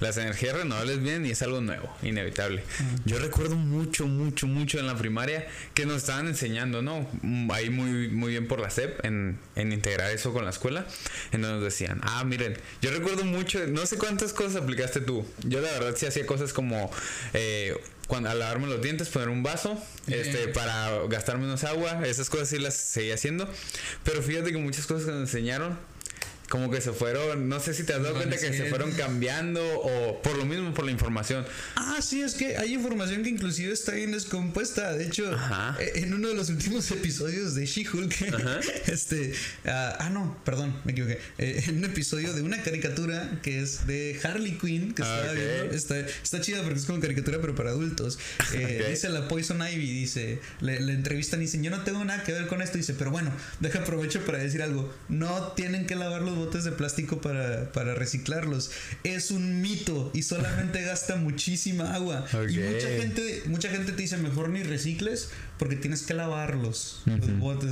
las energías renovables vienen y es algo nuevo, inevitable. Yo recuerdo mucho, mucho, mucho en la primaria que nos estaban enseñando, ¿no? Mm, Ahí muy, muy bien por la SEP en, en integrar eso con la escuela, en donde nos decían, ah, miren, yo recuerdo mucho, no sé cuántas cosas aplicaste tú. Yo la verdad sí hacía cosas como... eh, cuando, al lavarme los dientes, poner un vaso, este, para gastar menos agua, esas cosas sí las seguía haciendo. Pero fíjate que muchas cosas que nos enseñaron como que se fueron, no sé si te has dado cuenta que se fueron cambiando o por lo mismo, por la información. Ah, sí, es que hay información que inclusive está bien descompuesta. De hecho, eh, en uno de los últimos episodios de She-Hulk, este, ah, ah, no, perdón, me equivoqué. Eh, en un episodio de una caricatura que es de Harley Quinn, que estaba viendo, está, está, chida porque es como caricatura pero para adultos. Eh, dice la Poison Ivy, dice, le, le entrevistan y dicen, yo no tengo nada que ver con esto, dice, pero bueno, deja aprovecho para decir algo, no tienen que lavar los botes de plástico para, para reciclarlos. Es un mito y solamente gasta muchísima agua. Y mucha gente, mucha gente te dice mejor ni recicles porque tienes que lavarlos, los botes.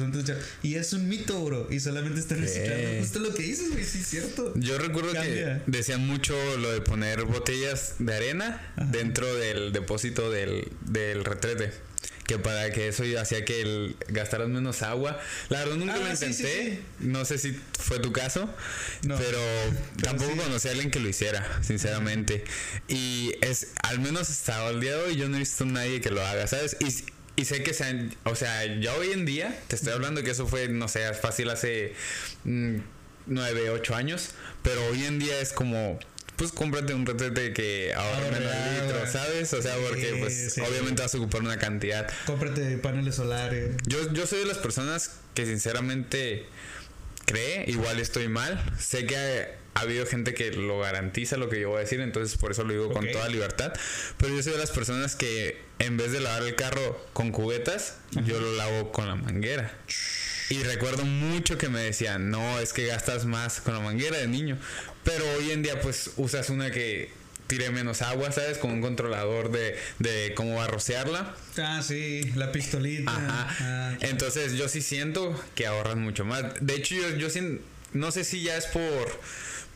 y es un mito, bro. Y solamente están reciclando. Justo lo que dices, güey, sí es cierto. Yo recuerdo que decían mucho lo de poner botellas de arena dentro del depósito del, del retrete que para que eso hacía que el, gastaras menos agua. La verdad nunca lo ah, intenté, no sé si fue tu caso, pero, tampoco conocí a alguien que lo hiciera, sinceramente. Y es, al menos hasta el día de hoy yo no he visto a nadie que lo haga, ¿sabes? Y, y sé que sean, o sea, ya hoy en día, te estoy hablando que eso fue, no sé, fácil hace mm, nueve, ocho años, pero hoy en día es como pues cómprate un retrete que ahorre menos litros, ¿sabes? O sea, porque pues obviamente vas a ocupar una cantidad. Cómprate paneles solares. Yo, yo soy de las personas que sinceramente cree, igual estoy mal. Sé que ha, habido gente que lo garantiza lo que yo voy a decir, entonces por eso lo digo con toda libertad. Pero yo soy de las personas que en vez de lavar el carro con cubetas, yo lo lavo con la manguera. Y recuerdo mucho que me decían, no, es que gastas más con la manguera de niño. Pero hoy en día pues usas una que tire menos agua, ¿sabes? Con un controlador de, de cómo va a rociarla. Ah, sí, la pistolita. Ajá. Ah, Entonces yo sí siento que ahorran mucho más. De hecho, yo, yo no sé si ya es por,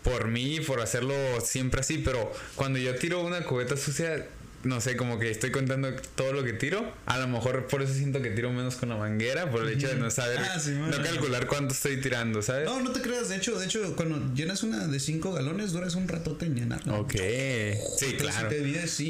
por mí, por hacerlo siempre así, pero cuando yo tiro una cubeta sucia, no sé, como que estoy contando todo lo que tiro. A lo mejor por eso siento que tiro menos con la manguera, por el hecho de no saber, ah, no calcular cuánto estoy tirando, ¿sabes? No, no te creas. De hecho, de hecho, cuando llenas una de 5 galones, duras un ratote en llenarla. Ok. Sí, claro.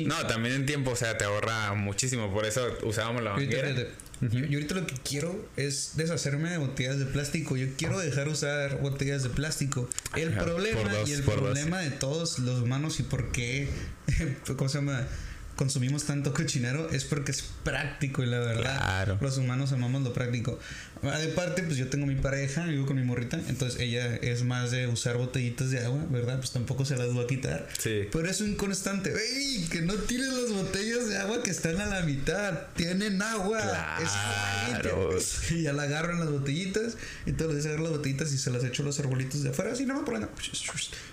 No, también en tiempo, o sea, te ahorra muchísimo. Por eso usábamos la manguera. Yo, ahorita lo que quiero es deshacerme de botellas de plástico. Yo quiero dejar usar botellas de plástico. El problema y el problema de todos los humanos y por qué, ¿cómo se llama? Consumimos tanto cochinero es porque es práctico y la verdad los humanos amamos lo práctico. De parte, pues yo tengo mi pareja, vivo con mi morrita, entonces ella es más de usar botellitas de agua, ¿verdad? Pues tampoco se las voy a quitar. Sí. Pero es un constante, ¡ey! Que no tires las botellas de agua que están a la mitad, tienen agua. Claro. y ya la agarro en las botellitas los días agarro las botellitas y se las echo a los arbolitos de afuera, así no me problema.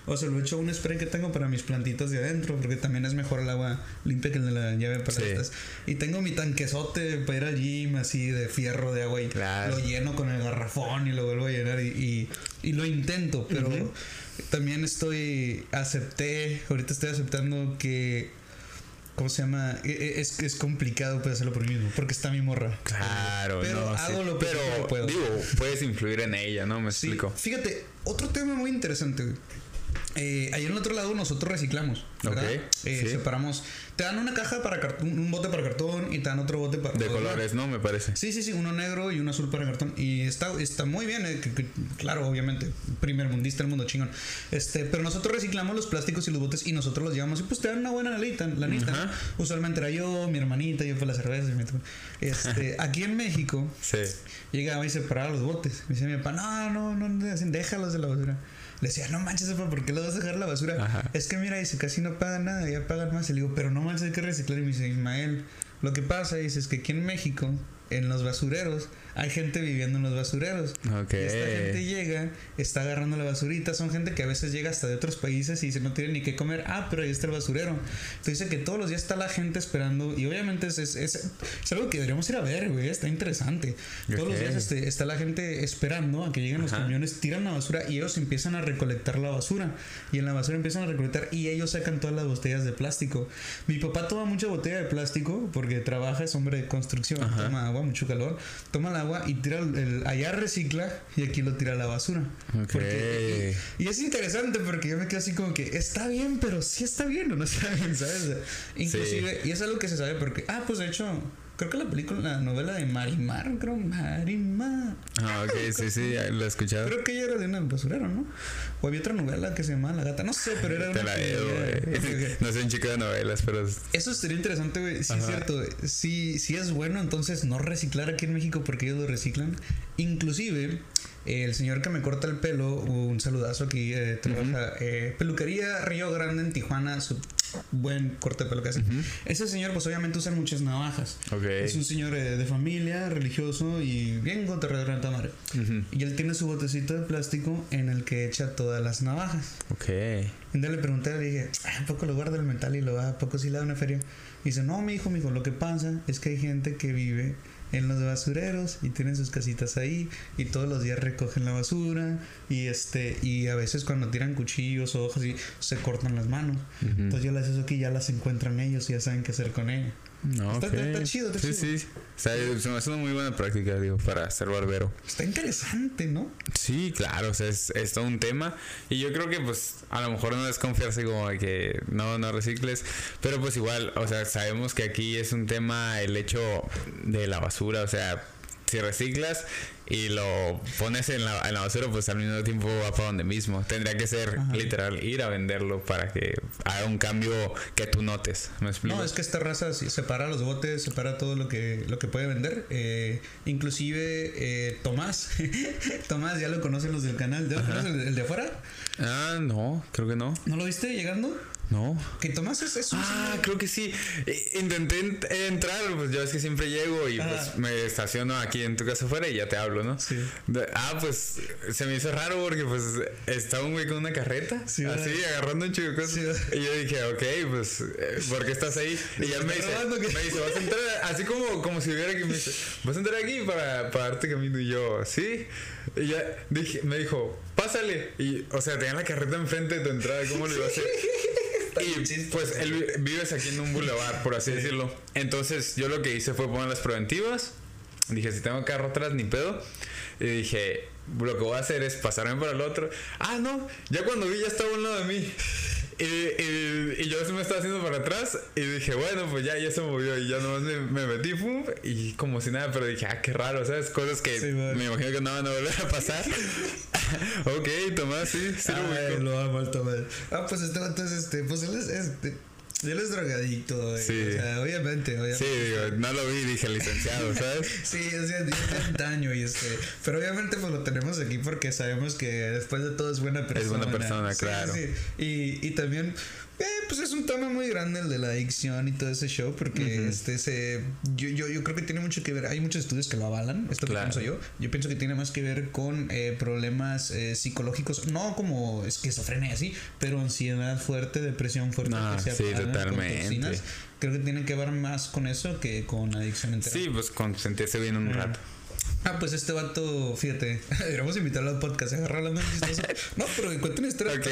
O se lo echo a un spray que tengo para mis plantitas de adentro, porque también es mejor el agua limpia que la llave para estas. Y tengo mi tanquesote para ir al gym, así de fierro de agua y lo lleno con el garrafón y lo vuelvo a llenar y, y, lo intento, pero también estoy, acepté, ahorita estoy aceptando que ¿Cómo se llama? E, e, es, es complicado pues, hacerlo por mí mismo, porque está mi morra. Claro, pero hago lo que puedo. Digo, puedes influir en ella, ¿no? Me explico. Fíjate, otro tema muy interesante. Eh, ahí en el otro lado nosotros reciclamos, ¿verdad? Eh, separamos. Te dan una caja para cartón, un bote para cartón y te dan otro bote para. De colores, ¿no? Me parece. Sí, sí, sí, uno negro y uno azul para cartón. Y está, está muy bien, eh, claro, obviamente, primer mundista el mundo chingón. Este, pero nosotros reciclamos los plásticos y los botes y nosotros los llevamos y pues te dan una buena lanita. la Usualmente era yo, mi hermanita, yo fue la cerveza. Este, aquí en México, sí. llegaba y separaba los botes. Me decía mi papá, no, no, no, déjalos de la basura. Le decía, no manches, ¿por qué lo vas a dejar la basura? Es que mira, dice, casi no pagan nada, ya pagan más. Y le digo, pero no manches, hay que reciclar. Y me dice, Ismael, lo que pasa, dice, es que aquí en México, en los basureros, hay gente viviendo en los basureros. Y esta gente llega, está agarrando la basurita. Son gente que a veces llega hasta de otros países y dice no tiene ni qué comer. Ah, pero ahí está el basurero. Entonces dice que todos los días está la gente esperando. Y obviamente es, es, es, algo que deberíamos ir a ver, güey. Está interesante. Todos los días este, está la gente esperando a que lleguen los camiones, tiran la basura y ellos empiezan a recolectar la basura. Y en la basura empiezan a recolectar y ellos sacan todas las botellas de plástico. Mi papá toma mucha botella de plástico porque trabaja, es hombre de construcción. Toma agua mucho calor, toma el agua y tira el, allá recicla y aquí lo tira a la basura. Y, es interesante porque yo me quedo así como que está bien, pero sí está bien o no está bien, ¿sabes? Inclusive, y es algo que se sabe porque, ah, pues de hecho, creo que la película, la novela de Marimar, creo, Marimar. Ah, ok, sí, sí, lo he escuchado. Creo que ella era de una basurero, ¿no? O había otra novela que se llamaba La Gata, no sé, pero era Te una la. No soy un chico de novelas, pero. Eso sería interesante, güey. Sí, es cierto. Sí, sí es bueno entonces no reciclar aquí en México porque ellos lo reciclan. Inclusive, el señor que me corta el pelo, un saludazo aquí, eh, trabaja eh, peluquería Río Grande en Tijuana, su buen corte de pelo que hace. Ese señor pues obviamente usa muchas navajas. Ok. Es un señor eh, de familia, religioso y bien goterredor en madre. Ujú. Y él tiene su botecito de plástico en el que echa todas las navajas. Ok. Día le pregunté, le dije, "Ah, ¿a poco lo guarda el mental y lo va? ¿A poco sí le da una feria? Y dice, no, mi hijo, mi hijo, lo que pasa es que hay gente que vive en los basureros y tienen sus casitas ahí y todos los días recogen la basura y este y a veces cuando tiran cuchillos o hojas y se cortan las manos. Entonces yo las eso aquí ya las encuentran ellos y ya saben qué hacer con ella. No, Está- ok. está- chido, está sí, chido. sí. O sea, se me hace una muy buena práctica, digo, para ser barbero. Está interesante, ¿no? Sí, claro, o sea, es, es todo un tema. Y yo creo que, pues, a lo mejor no es confiarse como de que no, no recicles. Pero, pues, igual, o sea, sabemos que aquí es un tema el hecho de la basura. O sea, si reciclas y lo pones en la, en la basura, pues al mismo tiempo va para donde mismo. Tendría que ser Ajá. literal ir a venderlo para que haga un cambio que tú notes. No, es que esta raza separa los botes, separa todo lo que, lo que puede vender. Eh, inclusive eh, Tomás, Tomás ya lo conocen los del canal, ¿ya lo conocen el, el de afuera? Ah, no, creo que no. ¿No lo viste llegando? No. Que Tomás es, es un Ah, señor- creo que sí. Eh, Intenté ent- entrar, pues yo es que siempre llego y pues me estaciono aquí en tu casa afuera y ya te hablo, ¿no? Sí. Ah, pues se me hizo raro porque pues estaba un güey con una carreta, Sí, así ¿verdad? agarrando un chico de cosas. Sí, y yo dije, ok, pues, eh, ¿por qué estás ahí? Y ya me dice, ¿qué? me dice, vas a entrar, así como, como si hubiera que me dice, vas a entrar aquí para, para darte camino. Y yo, sí. Y ya dije, me dijo, pásale. Y, o sea, tenía la carreta enfrente de tu entrada, ¿cómo lo iba a hacer? Y pues él vi- vives aquí en un boulevard, por así decirlo. Entonces yo lo que hice fue poner las preventivas. Dije, si tengo carro atrás, ni pedo. Y dije, lo que voy a hacer es pasarme para el otro. Ah, no, ya cuando vi ya estaba a un lado de mí. Y, y, y yo se me estaba haciendo para atrás y dije, bueno, pues ya, ya se movió y ya nomás me, me metí, pum, y como si nada, pero dije, ah, qué raro, ¿sabes? Cosas que Sí, me imagino que no van a volver a pasar. ok, Tomás, sí, sí lo Ay, ubico. lo amo Tomás. Ah, pues este vato es este, pues él es este. Él es drogadicto, güey. Sí. O sea, obviamente, obviamente. Sí, digo, no lo vi, dije licenciado, ¿sabes? Sí, o sea, tiene 30 años y este. Pero obviamente pues lo tenemos aquí porque sabemos que después de todo es buena persona. buena persona, claro. sí. Y, y también, eh, pues es un tema muy grande el de la adicción y todo ese show porque este se. Yo, yo, yo creo que tiene mucho que ver. Hay muchos estudios que lo avalan. Esto Claro. que pienso yo. Yo pienso que tiene más que ver con eh, problemas eh, psicológicos, no como esquizofrenia así, pero ansiedad fuerte, depresión fuerte. Ah, que se sí, totalmente. Creo que tiene que ver más con eso que con adicción entera. Sí, pues con sentirse bien un rato. Ah, pues este vato, fíjate, deberíamos invitarlo al podcast, agarrarlo más chistoso. No, pero cuenta una historia. Ok,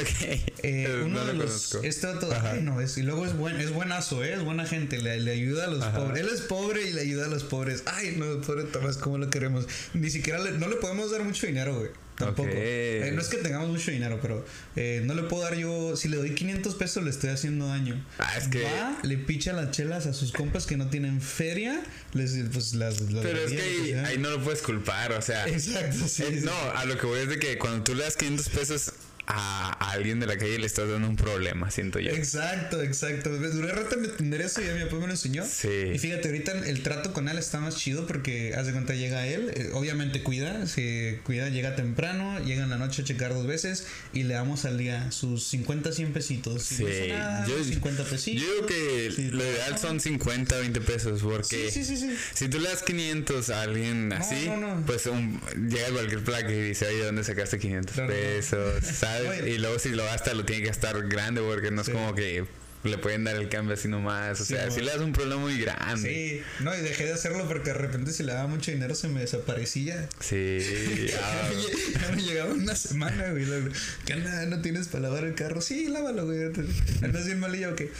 ok. Eh, uno no de lo los. conozco. Este vato, ay, no, es, y luego es buen, es buenazo, ¿eh? es buena gente, le, le ayuda a los Ajá. pobres. Él es pobre y le ayuda a los pobres. Ay, no, pobre Tomás, ¿cómo lo queremos? Ni siquiera le, no le podemos dar mucho dinero, güey. Tampoco. Eh, no es que tengamos mucho dinero, pero eh, no le puedo dar yo. Si le doy 500 pesos, le estoy haciendo daño. Ah, es que- Va, le picha las chelas a sus compas que no tienen feria. Les, pues las. las Pero es que ahí, no lo puedes culpar, o sea. Exacto, sí. sí. no, a lo que voy es de que cuando tú le das 500 pesos a, a alguien de la calle le estás dando un problema, siento yo. Exacto, exacto. Duré rato en entender eso y ya mi papá me lo enseñó. Sí. Y fíjate, ahorita el trato con él está más chido porque, haz de cuenta, llega él, eh, obviamente cuida, se cuida, llega temprano, llega en la noche a checar dos veces y le damos al día sus 50, 100 pesitos. Si Sí, no hizo nada, yo, 50 pesitos. yo digo que Sí, lo ideal son 50, 20 pesos, porque Sí, sí, sí, sí. si tú le das 500 a alguien así, no, no. pues un- llega cualquier placa y dice, oye, ¿dónde sacaste 500 Claro. pesos? ¿Sabes? Oye. y luego si lo gasta, lo tiene que gastar grande, porque no es Sí. como que le pueden dar el cambio así nomás. O Sí, sea, si bueno. le das un problema muy grande. Sí, no, y dejé de hacerlo porque de repente si le daba mucho dinero se me desaparecía. Sí. ah, Ya me llegaba una semana, güey. ¿Qué onda? ¿No tienes para lavar el carro? Sí, lávalo, güey. ¿Andas bien malillo o qué?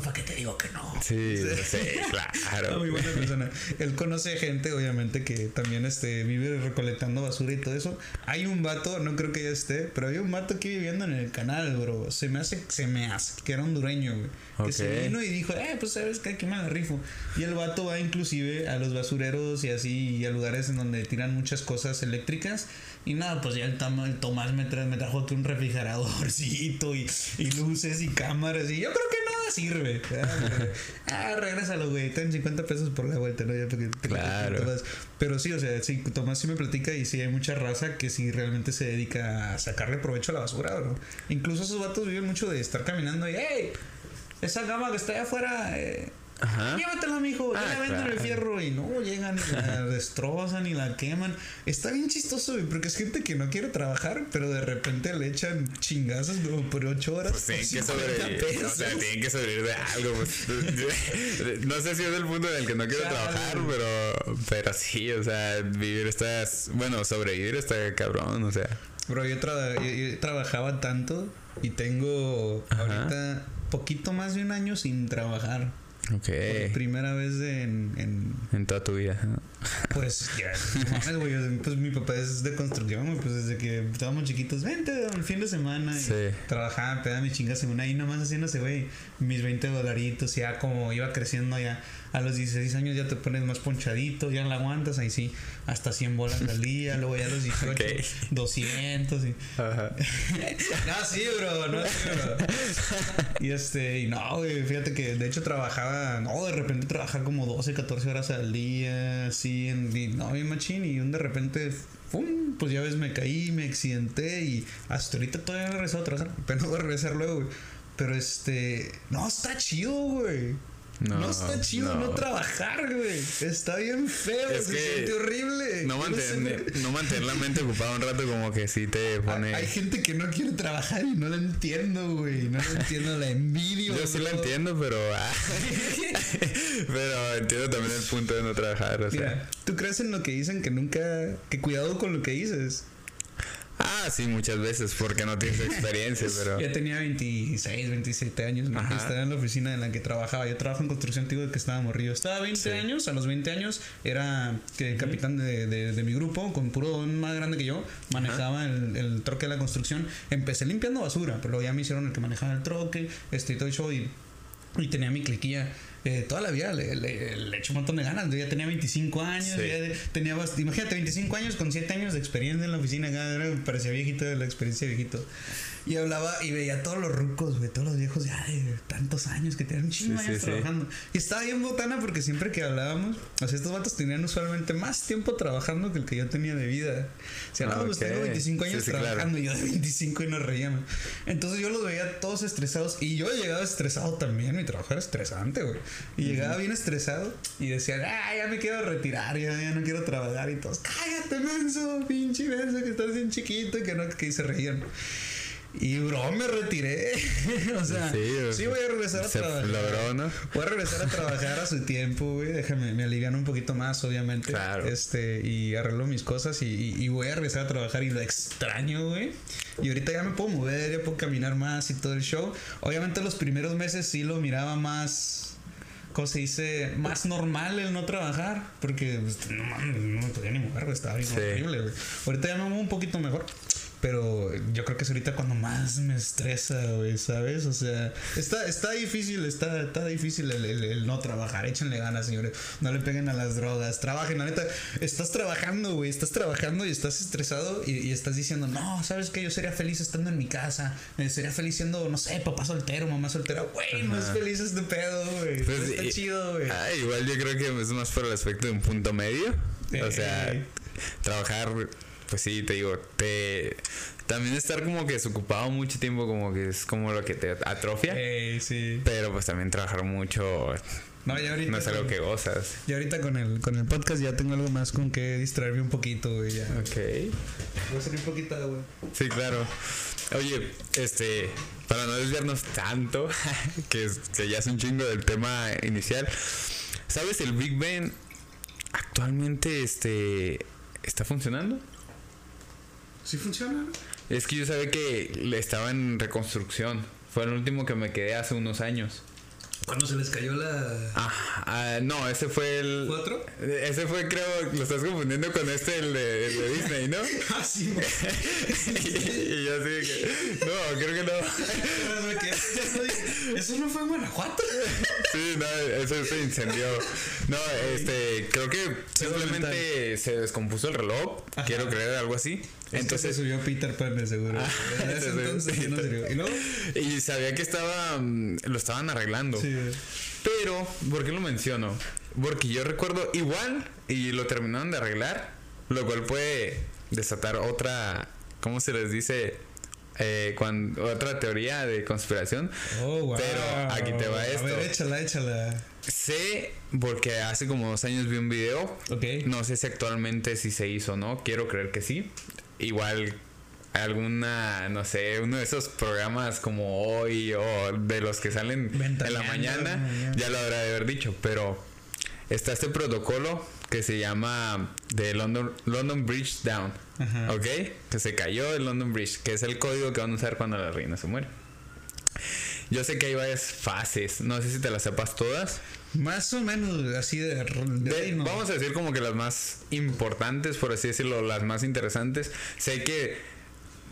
¿Para qué te digo que no? Sí, sí, claro. muy buena persona. Él conoce gente, obviamente, que también este, vive recolectando basura y todo eso. Hay un vato, no creo que ya esté, pero había un vato aquí viviendo en el canal, bro. Se me hace, se me hace, que era hondureño, güey. Que se vino y dijo, eh, pues sabes que aquí me la rifo. Y el vato va inclusive a los basureros y así, y a lugares en donde tiran muchas cosas eléctricas. Y nada, pues ya el, Tomás me, me trajo aquí un refrigeradorcito y, y luces y cámaras. Y yo creo que nada sirve. Ah, regrésalo, güey. Ten 50 pesos por la vuelta, ¿no? Ya porque claro. Pero sí, o sea, sí, Tomás sí me platica y sí hay mucha raza que sí realmente se dedica a sacarle provecho a la basura, ¿no? Incluso esos vatos viven mucho de estar caminando y, hey, esa gama que está allá afuera, eh, Ajá. Llévatela, mijo. Ah, ya la venden el fierro y no llegan y la destrozan y la queman. Está bien chistoso, güey, porque es gente que no quiere trabajar, pero de repente le echan chingazos como por ocho horas. Pues tienen que sobrevivir. O sea, tienen que sobrevivir de algo. Pues. no sé si es el punto en el que no quiero trabajar, pero, pero sí, o sea, vivir está. Bueno, sobrevivir está cabrón, o sea. Bro, yo, yo trabajaba tanto y tengo ahorita poquito más de un año sin trabajar. Ok. primera vez en, en, en. toda tu vida. Pues ya, Pues mi papá es de construcción, Pues desde que estábamos chiquitos, vente el fin de semana. Y sí. Trabajaba, pegaba mi chinga según ahí nomás haciéndose, güey, mis 20 dolaritos. Ya como iba creciendo ya a los 16 años ya te pones más ponchadito, ya la aguantas, ahí sí, hasta 100 bolas al día, luego ya a los 18, 200 y... Ajá. no, sí, bro, no, sí, bro. Y este, y no, güey, fíjate que de hecho trabajaba, no, de repente trabajaba como 12, 14 horas al día, así, en, y, no, bien machín, y un de repente ¡pum! Pues ya ves, me caí, me accidenté y hasta ahorita todavía no he regresado a trabajar. Pero voy a regresar luego, güey. Pero este. No, está chido, güey. No, está chido no, trabajar, güey. Está bien feo, es se siente horrible. No mantener, no mantener la mente ocupada un rato como que sí te pone. Hay, gente que no quiere trabajar y no la entiendo, güey. No la entiendo, la envidio. Yo sí la entiendo, pero. Ah, pero entiendo también el punto de no trabajar, o sea. ¿Tú crees en lo que dicen que nunca. que cuidado con lo que dices? Ah, sí, muchas veces, porque no tienes experiencia, pero... Ya tenía 26, 27 años, estaba en la oficina en la que trabajaba. Yo trabajo en construcción antiguo que estaba morrido. Estaba 20 años, a los 20 años era que el capitán de, de, mi grupo, con puro don más grande que yo, manejaba el, el, troque de la construcción. Empecé limpiando basura, pero ya me hicieron el que manejaba el troque, este y todo eso, y, y tenía mi cliquilla eh, toda la vida le, le, le, echo un montón de ganas. Yo ya tenía 25 años, ya tenía, imagínate, 25 años con 7 años de experiencia en la oficina, parecía viejito de la experiencia viejito. Y hablaba y veía todos los rucos, güey, todos los viejos ya de tantos años que tenían un chingo años trabajando. Y estaba bien botana porque siempre que hablábamos, o sea, estos vatos tenían usualmente más tiempo trabajando que el que yo tenía de vida. Si hablábamos, tengo 25 años trabajando y yo de 25 y nos reíamos. Entonces yo los veía todos estresados y yo llegaba estresado también. Mi trabajo era estresante, güey. Y llegaba bien estresado y decía, ah, ya me quiero retirar, ya, ya no quiero trabajar y todos, cállate, menso, pinche menso, que estás bien chiquito y que no, que se reían. Y bro, me retiré. o sea, sí, voy a regresar a trabajar. Logró, ¿no? Voy a regresar a trabajar a su tiempo, güey. Déjame, me alivian un poquito más, obviamente. Claro. Este, y arreglo mis cosas y, y, voy a regresar a trabajar y lo extraño, güey. Y ahorita ya me puedo mover, ya puedo caminar más y todo el show. Obviamente los primeros meses sí lo miraba más ¿cómo se dice? Más normal el no trabajar. Porque pues, no, no, me podía ni mover, Estaba bien horrible, güey. Ahorita ya me muevo un poquito mejor. Pero yo creo que es ahorita cuando más me estresa, güey, ¿sabes? O sea, está, está difícil, está, está difícil el, el, no trabajar. Échenle ganas, señores. No le peguen a las drogas. Trabajen, la neta. Estás trabajando, güey. Estás trabajando y estás estresado y, estás diciendo, no, ¿sabes qué? Yo sería feliz estando en mi casa. Eh, sería feliz siendo, no sé, papá soltero, mamá soltera. Güey, no es feliz este pedo, güey. Pues está chido, güey. Ah, igual yo creo que es más por el aspecto de un punto medio. O sea, trabajar pues sí, te digo, te también estar como que desocupado mucho tiempo como que es como lo que te atrofia. sí. Pero pues también trabajar mucho no, ya ahorita no es algo que gozas. Y ahorita con el, con el podcast ya tengo algo más con que distraerme un poquito, güey. Ya. Ok. Voy a hacer un poquito, güey. Sí, claro. Oye, este, para no desviarnos tanto, que, que ya es un chingo del tema inicial, ¿sabes? El Big Ben actualmente, este, está funcionando. ¿Sí funciona? Es que yo sabía que estaba en reconstrucción. Fue el último que me quedé hace unos años. Cuando se les cayó la. Ah, ah, no, ese fue el. ¿Cuatro? Ese fue, creo, lo estás confundiendo con este, el de, el de Disney, ¿no? Ah, sí. y, yo así que. No, creo que no. ¿Eso no fue en Guanajuato? sí, no, eso se incendió. No, este, creo que simplemente se descompuso el reloj. Quiero creer algo así. Entonces se subió Peter Pan de seguro. Ah, entonces, no ¿Y, luego? y sabía que estaba mm, lo estaban arreglando. Sí. Pero, ¿por qué lo menciono? Porque yo recuerdo igual y lo terminaron de arreglar, lo cual puede desatar otra, ¿cómo se les dice? Eh, cuando, otra teoría de conspiración. Oh, wow. Pero aquí te va esto. A ver, échala, échala. Sé, porque hace como dos años vi un video. Ok. No sé si actualmente si se hizo o no. Quiero creer que sí. Igual alguna, no sé, uno de esos programas como hoy o de los que salen en la mañana, ya lo habrá de haber dicho, pero está este protocolo que se llama de London, London Bridge Down, ¿ok? Que se cayó el London Bridge, que es el código que van a usar cuando la reina se muere. Yo sé que hay varias fases, no sé si te las sepas todas. Más o menos así de... Vamos a decir como que las más importantes, por así decirlo, las más interesantes. Sé que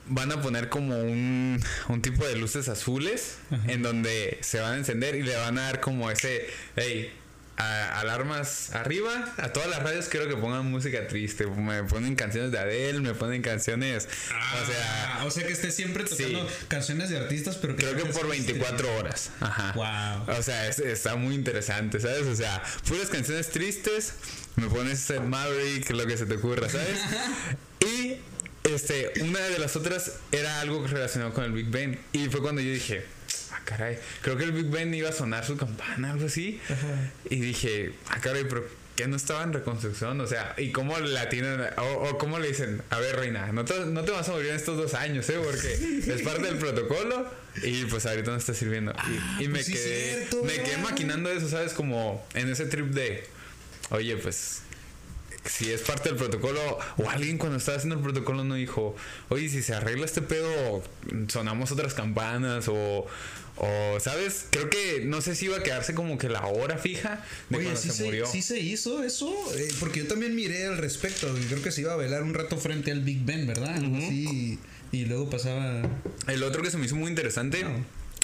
van a poner como un, un tipo de luces azules en donde se van a encender y le van a dar como ese, hey, alarmas arriba. A todas las radios quiero que pongan música triste. Me ponen canciones de Adele, me ponen canciones. o sea. Ah, o sea que esté siempre tocando canciones de artistas, pero que Creo que por 24 horas. Ajá. Wow. O sea, está muy interesante, ¿sabes? O sea, puras canciones tristes. Me pones Maverick, lo que se te ocurra, ¿sabes? y este, una de las otras era algo relacionado con el Big Bang. Y fue cuando yo dije, ah, caray, creo que el Big Bang iba a sonar su campana, algo así. Y dije, ah, caray, pero ¿qué no estaba en reconstrucción? O sea, ¿y cómo la tienen? O, cómo le dicen, a ver, reina, no te, no te vas a morir en estos dos años, ¿eh? Porque es parte del protocolo y pues ahorita no está sirviendo. y, me, pues quedé, me quedé maquinando eso, ¿sabes? Como en ese trip de, oye, pues si es parte del protocolo, o alguien cuando estaba haciendo el protocolo no dijo, oye, si se arregla este pedo, sonamos otras campanas, o, o ¿sabes? Creo que no sé si iba a quedarse como que la hora fija de oye, cuando se, murió. Sí se hizo eso, eh, porque yo también miré al respecto, y creo que se iba a velar un rato frente al Big Ben, ¿verdad? y luego pasaba... El otro que se me hizo muy interesante...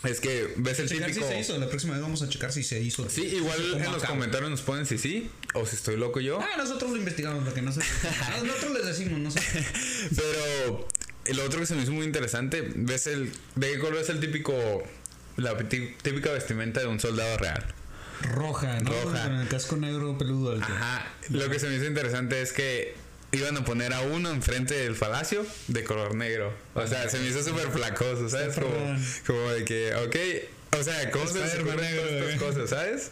Es que ves el típico. Si se hizo. La próxima vez vamos a checar si se hizo. Sí, igual en los comentarios nos ponen si sí o si estoy loco yo. Ah, nosotros lo investigamos porque no sé. nosotros les decimos, no sé. Pero el otro que se me hizo muy interesante, ves el. ¿De qué color es el típico. La típica vestimenta de un soldado real? Roja, ¿no? Roja. Con el casco negro peludo. Ajá. Lo que se me hizo interesante es que iban a poner a uno enfrente del palacio de color negro. O sea, se me hizo súper flacoso, ¿sabes? Como, como de que, ok, o sea, ¿cómo se ocurren estas cosas, sabes?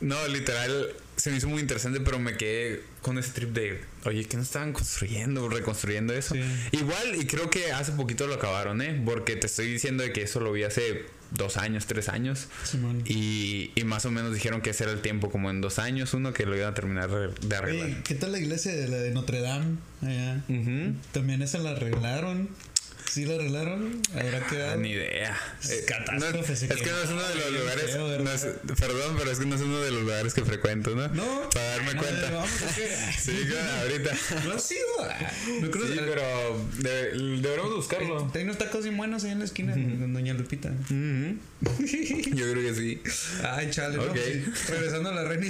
No, literal, se me hizo muy interesante, pero me quedé con ese trip de, oye, ¿qué no estaban construyendo, reconstruyendo eso? Igual, y creo que hace poquito lo acabaron, ¿eh? Porque te estoy diciendo de que eso lo vi hace dos años, tres años. y, y, más o menos dijeron que ese era el tiempo, como en dos años, uno que lo iban a terminar de arreglar. ¿Qué tal la iglesia de la de Notre Dame? También esa la arreglaron. ¿Sí lo arreglaron? ¿Habrá quedado? Ah, ni idea. Eh, catástrofe. es, que no es uno de los lugares. perdón, pero es que no es uno de los lugares que frecuento, ¿no? No. Para darme cuenta. Vamos, sí, claro, ahorita. No ha sido. No creo sí, pero deberíamos buscarlo. Hay unos tacos bien buenos ahí en la esquina de Doña Lupita. Yo creo que sí. Ay, chale. Okay. No, regresando a la reina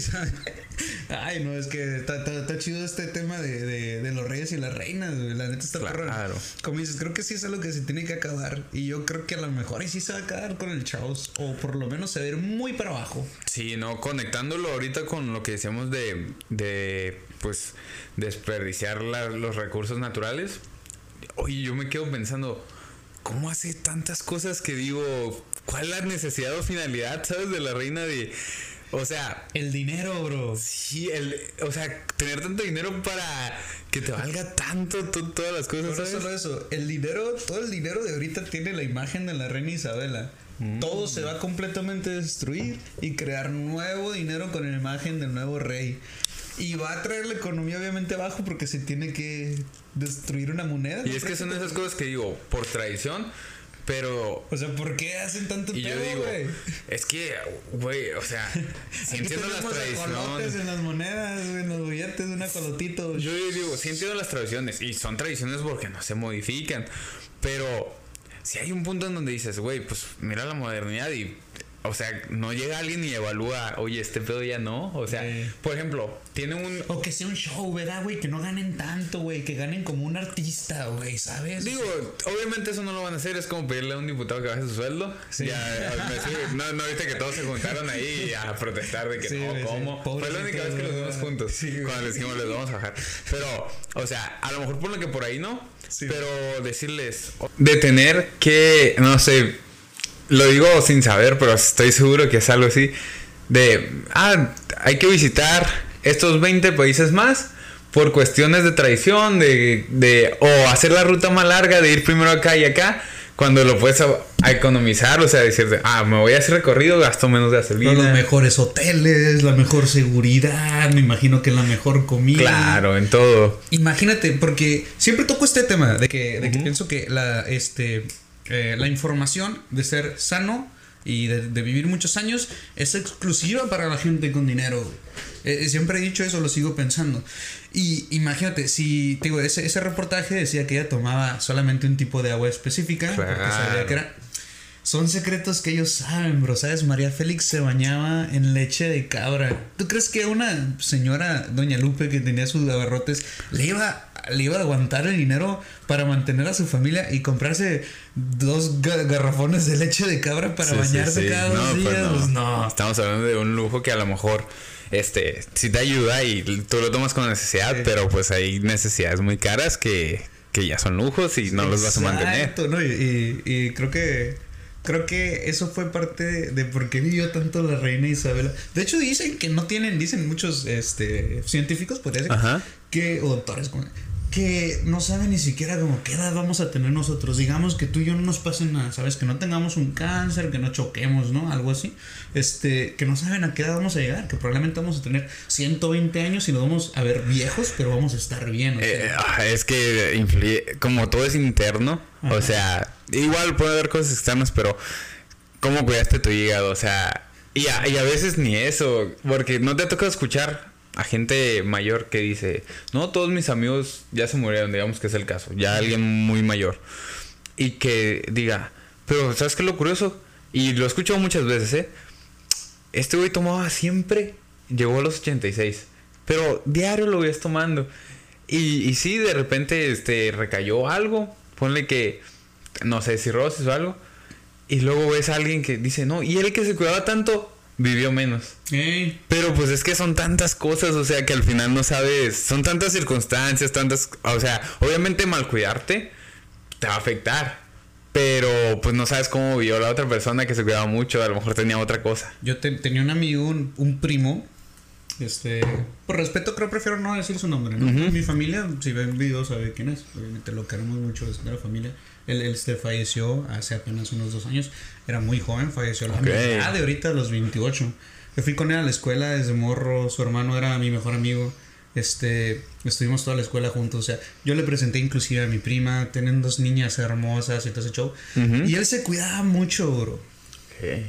Ay, no, es que está, chido este tema de, de, de, los reyes y las reinas. La neta está claro. Como dices, creo que sí es lo que se tiene que acabar. Y yo creo que a lo mejor sí se va a acabar con el Charles. O por lo menos se va a ir muy para abajo. Sí, no, conectándolo ahorita con lo que decíamos de, de pues, desperdiciar los recursos naturales. Oye, yo me quedo pensando, ¿cómo hace tantas cosas que digo, cuál la necesidad o finalidad, sabes, de la reina de o sea. El dinero, bro. Sí, el, o sea, tener tanto dinero para que te valga tanto todas las cosas. No solo eso, el dinero, todo el dinero de ahorita tiene la imagen de la reina Isabela. Mm. Todo se va a completamente destruir y crear nuevo dinero con la imagen del nuevo rey. Y va a traer la economía obviamente abajo porque se tiene que destruir una moneda. Y es que son esas cosas que digo, por tradición, Pero. O sea, ¿por qué hacen tanto Y yo pedo, digo, güey? es que, güey, o sea, si entiendo las tradiciones. en las monedas, en los billetes, un acolotito. Yo digo, sí entiendo las tradiciones. Y son tradiciones porque no se modifican. Pero si hay un punto en donde dices, güey, pues mira la modernidad y. O sea, no llega alguien y evalúa, oye, este pedo ya no. O sea, Sí. por ejemplo, tiene un. O que sea un show, ¿verdad, güey? Que no ganen tanto, güey. Que ganen como un artista, güey, ¿sabes? Digo, obviamente eso no lo van a hacer, es como pedirle a un diputado que baje su sueldo. Sí. Ya, me no, no viste que todos se juntaron ahí a protestar de que Sí, no. ¿cómo? Fue la única vez que los vimos juntos. Cuando les dijimos les vamos a bajar. Pero, o sea, a lo mejor por lo que por ahí no. Sí. pero decirles de tener que, no sé, lo digo sin saber, pero estoy seguro que es algo así. De, ah, hay que visitar estos 20 países más por cuestiones de tradición, de, de, o hacer la ruta más larga, de ir primero acá y acá, cuando lo puedes a, a economizar, o sea, decirte, ah, me voy a hacer recorrido, gasto menos gasolina. Los mejores hoteles, la mejor seguridad, me imagino que la mejor comida. Claro, en todo. Imagínate, porque siempre toco este tema de que, de que pienso que la, este, eh, la información de ser sano y de, vivir muchos años es exclusiva para la gente con dinero. güey. Eh, siempre he dicho eso, lo sigo pensando. Y imagínate, si digo, ese, ese reportaje decía que ella tomaba solamente un tipo de agua específica, porque sabía que era. Son secretos que ellos saben, bro. ¿Sabes? María Félix se bañaba en leche de cabra. ¿Tú crees que una señora, doña Lupe, que tenía sus abarrotes, le iba, le iba a aguantar el dinero para mantener a su familia y comprarse dos ga- garrafones de leche de cabra para Sí, bañarse sí. cada No, dos pues días? no. Pues no. Estamos hablando de un lujo que a lo mejor este sí te ayuda y tú lo tomas con necesidad, Sí. pero pues hay necesidades muy caras que, que ya son lujos y no los vas a mantener. ¿no? Y, y- y creo que creo que eso fue parte de, de por qué vivió tanto la reina Isabela. De hecho dicen que no tienen, dicen muchos este científicos, podría ser, Ajá. que o doctores como- que no saben ni siquiera como qué edad vamos a tener nosotros. Digamos que tú y yo no nos pase nada, ¿sabes? Que no tengamos un cáncer, que no choquemos, ¿no? Algo así. Este, que no saben a qué edad vamos a llegar, que probablemente vamos a tener 120 años y nos vamos a ver viejos, pero vamos a estar bien. o sea. Eh, ah, es que influye, como todo es interno, o sea, igual puede haber cosas externas, pero ¿cómo cuidaste tu hígado? O sea, y a, y a veces ni eso, porque no te toca escuchar a gente mayor que dice, no, todos mis amigos ya se murieron, digamos que es el caso, ya alguien muy mayor, y que diga, pero ¿sabes qué lo curioso? Y lo he escuchado muchas veces, ¿eh? Este güey tomaba siempre, llegó a los 86, pero diario lo ves tomando. Y, y sí, de repente este, recayó algo, ponle que, no sé, cirrosis o algo, y luego ves a alguien que dice, no, y él que se cuidaba tanto, vivió menos. Pero pues es que son tantas cosas, o sea, que al final no sabes, son tantas circunstancias, tantas, o sea, obviamente mal cuidarte te va a afectar. Pero pues no sabes cómo vivió la otra persona que se cuidaba mucho, a lo mejor tenía otra cosa. Yo te- tenía un amigo, un, un primo. Este, por respeto, creo prefiero no decir su nombre, ¿no? Mi familia, si ven videos, sabe quién es. Obviamente lo queremos mucho, es de la familia. Él, él este, falleció hace apenas unos dos años. Era muy joven, falleció a la Ok. mitad de ahorita, a los 28. Yo fui con él a la escuela desde morro. Su hermano era mi mejor amigo. Este, estuvimos toda la escuela juntos. O sea, yo le presenté inclusive a mi prima. Tienen dos niñas hermosas y todo ese show. Y él se cuidaba mucho, bro.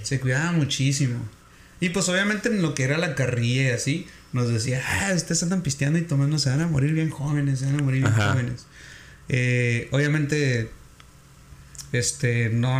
Se cuidaba muchísimo. Y pues obviamente en lo que era la carrilla y así, nos decía, ah, ustedes andan pisteando y tomando, se van a morir bien jóvenes, se van a morir bien Ajá. jóvenes. Eh, obviamente, este, no,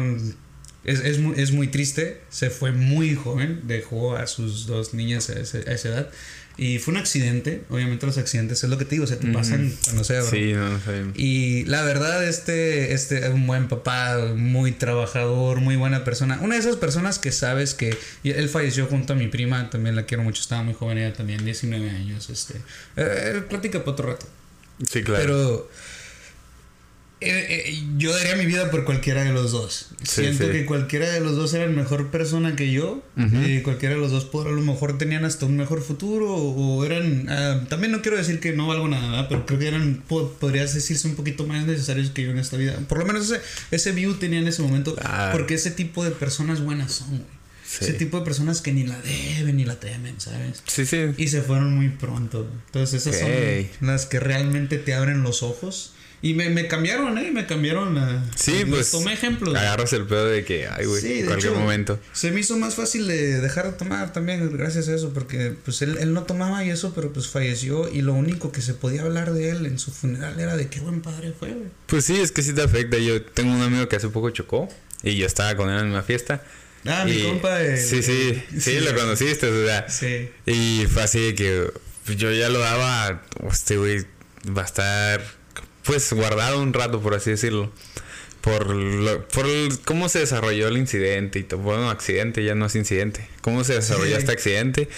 es, es, muy, es muy triste, se fue muy joven, dejó a sus dos niñas a, ese- a esa edad. Y fue un accidente, obviamente los accidentes es lo que te digo, se te Ujú. pasan cuando sea. Sí, no, no. Y la verdad, este, este, un buen papá, muy trabajador, muy buena persona. Una de esas personas que sabes que él falleció junto a mi prima, también la quiero mucho, estaba muy joven ella también, 19 años, este. Eh, plática para otro rato. Sí, claro. Pero eh, eh, yo daría mi vida por cualquiera de los dos. Sí, Siento sí. que cualquiera de los dos era mejor persona que yo. Ujú. y cualquiera de los dos por a lo mejor tenían hasta un mejor futuro. O, o eran. ah, también no quiero decir que no valgo nada, ¿verdad? pero creo que eran. po- podrías decirse un poquito más necesarios que yo en esta vida. Por lo menos ese, ese view tenía en ese momento. Claro. Porque ese tipo de personas buenas son, güey. Sí. Ese tipo de personas que ni la deben ni la temen, ¿sabes? Sí, sí. Y se fueron muy pronto. Entonces esas Ok. son las que realmente te abren los ojos Y me, me cambiaron, ¿eh? Me cambiaron a... Sí, pues. Tomé ejemplos. Agarras el pedo de que, ay, güey, Sí, en cualquier hecho, momento. Se me hizo más fácil de dejar de tomar también gracias a eso, porque pues él, él no tomaba y eso, pero pues falleció y lo único que se podía hablar de él en su funeral era de qué buen padre fue, güey. Pues sí, es que sí te afecta. Yo tengo un amigo que hace poco chocó y yo estaba con él en una fiesta. Ah, mi y- compa. el- Sí, sí, sí, sí, lo conociste, o sea. Sí. Y fue así de que yo ya lo daba, este güey va a estar pues guardado un rato, por así decirlo. Por, lo- por el- cómo se desarrolló el incidente y todo. Bueno, accidente ya no es incidente. Cómo se desarrolló Sí. este accidente.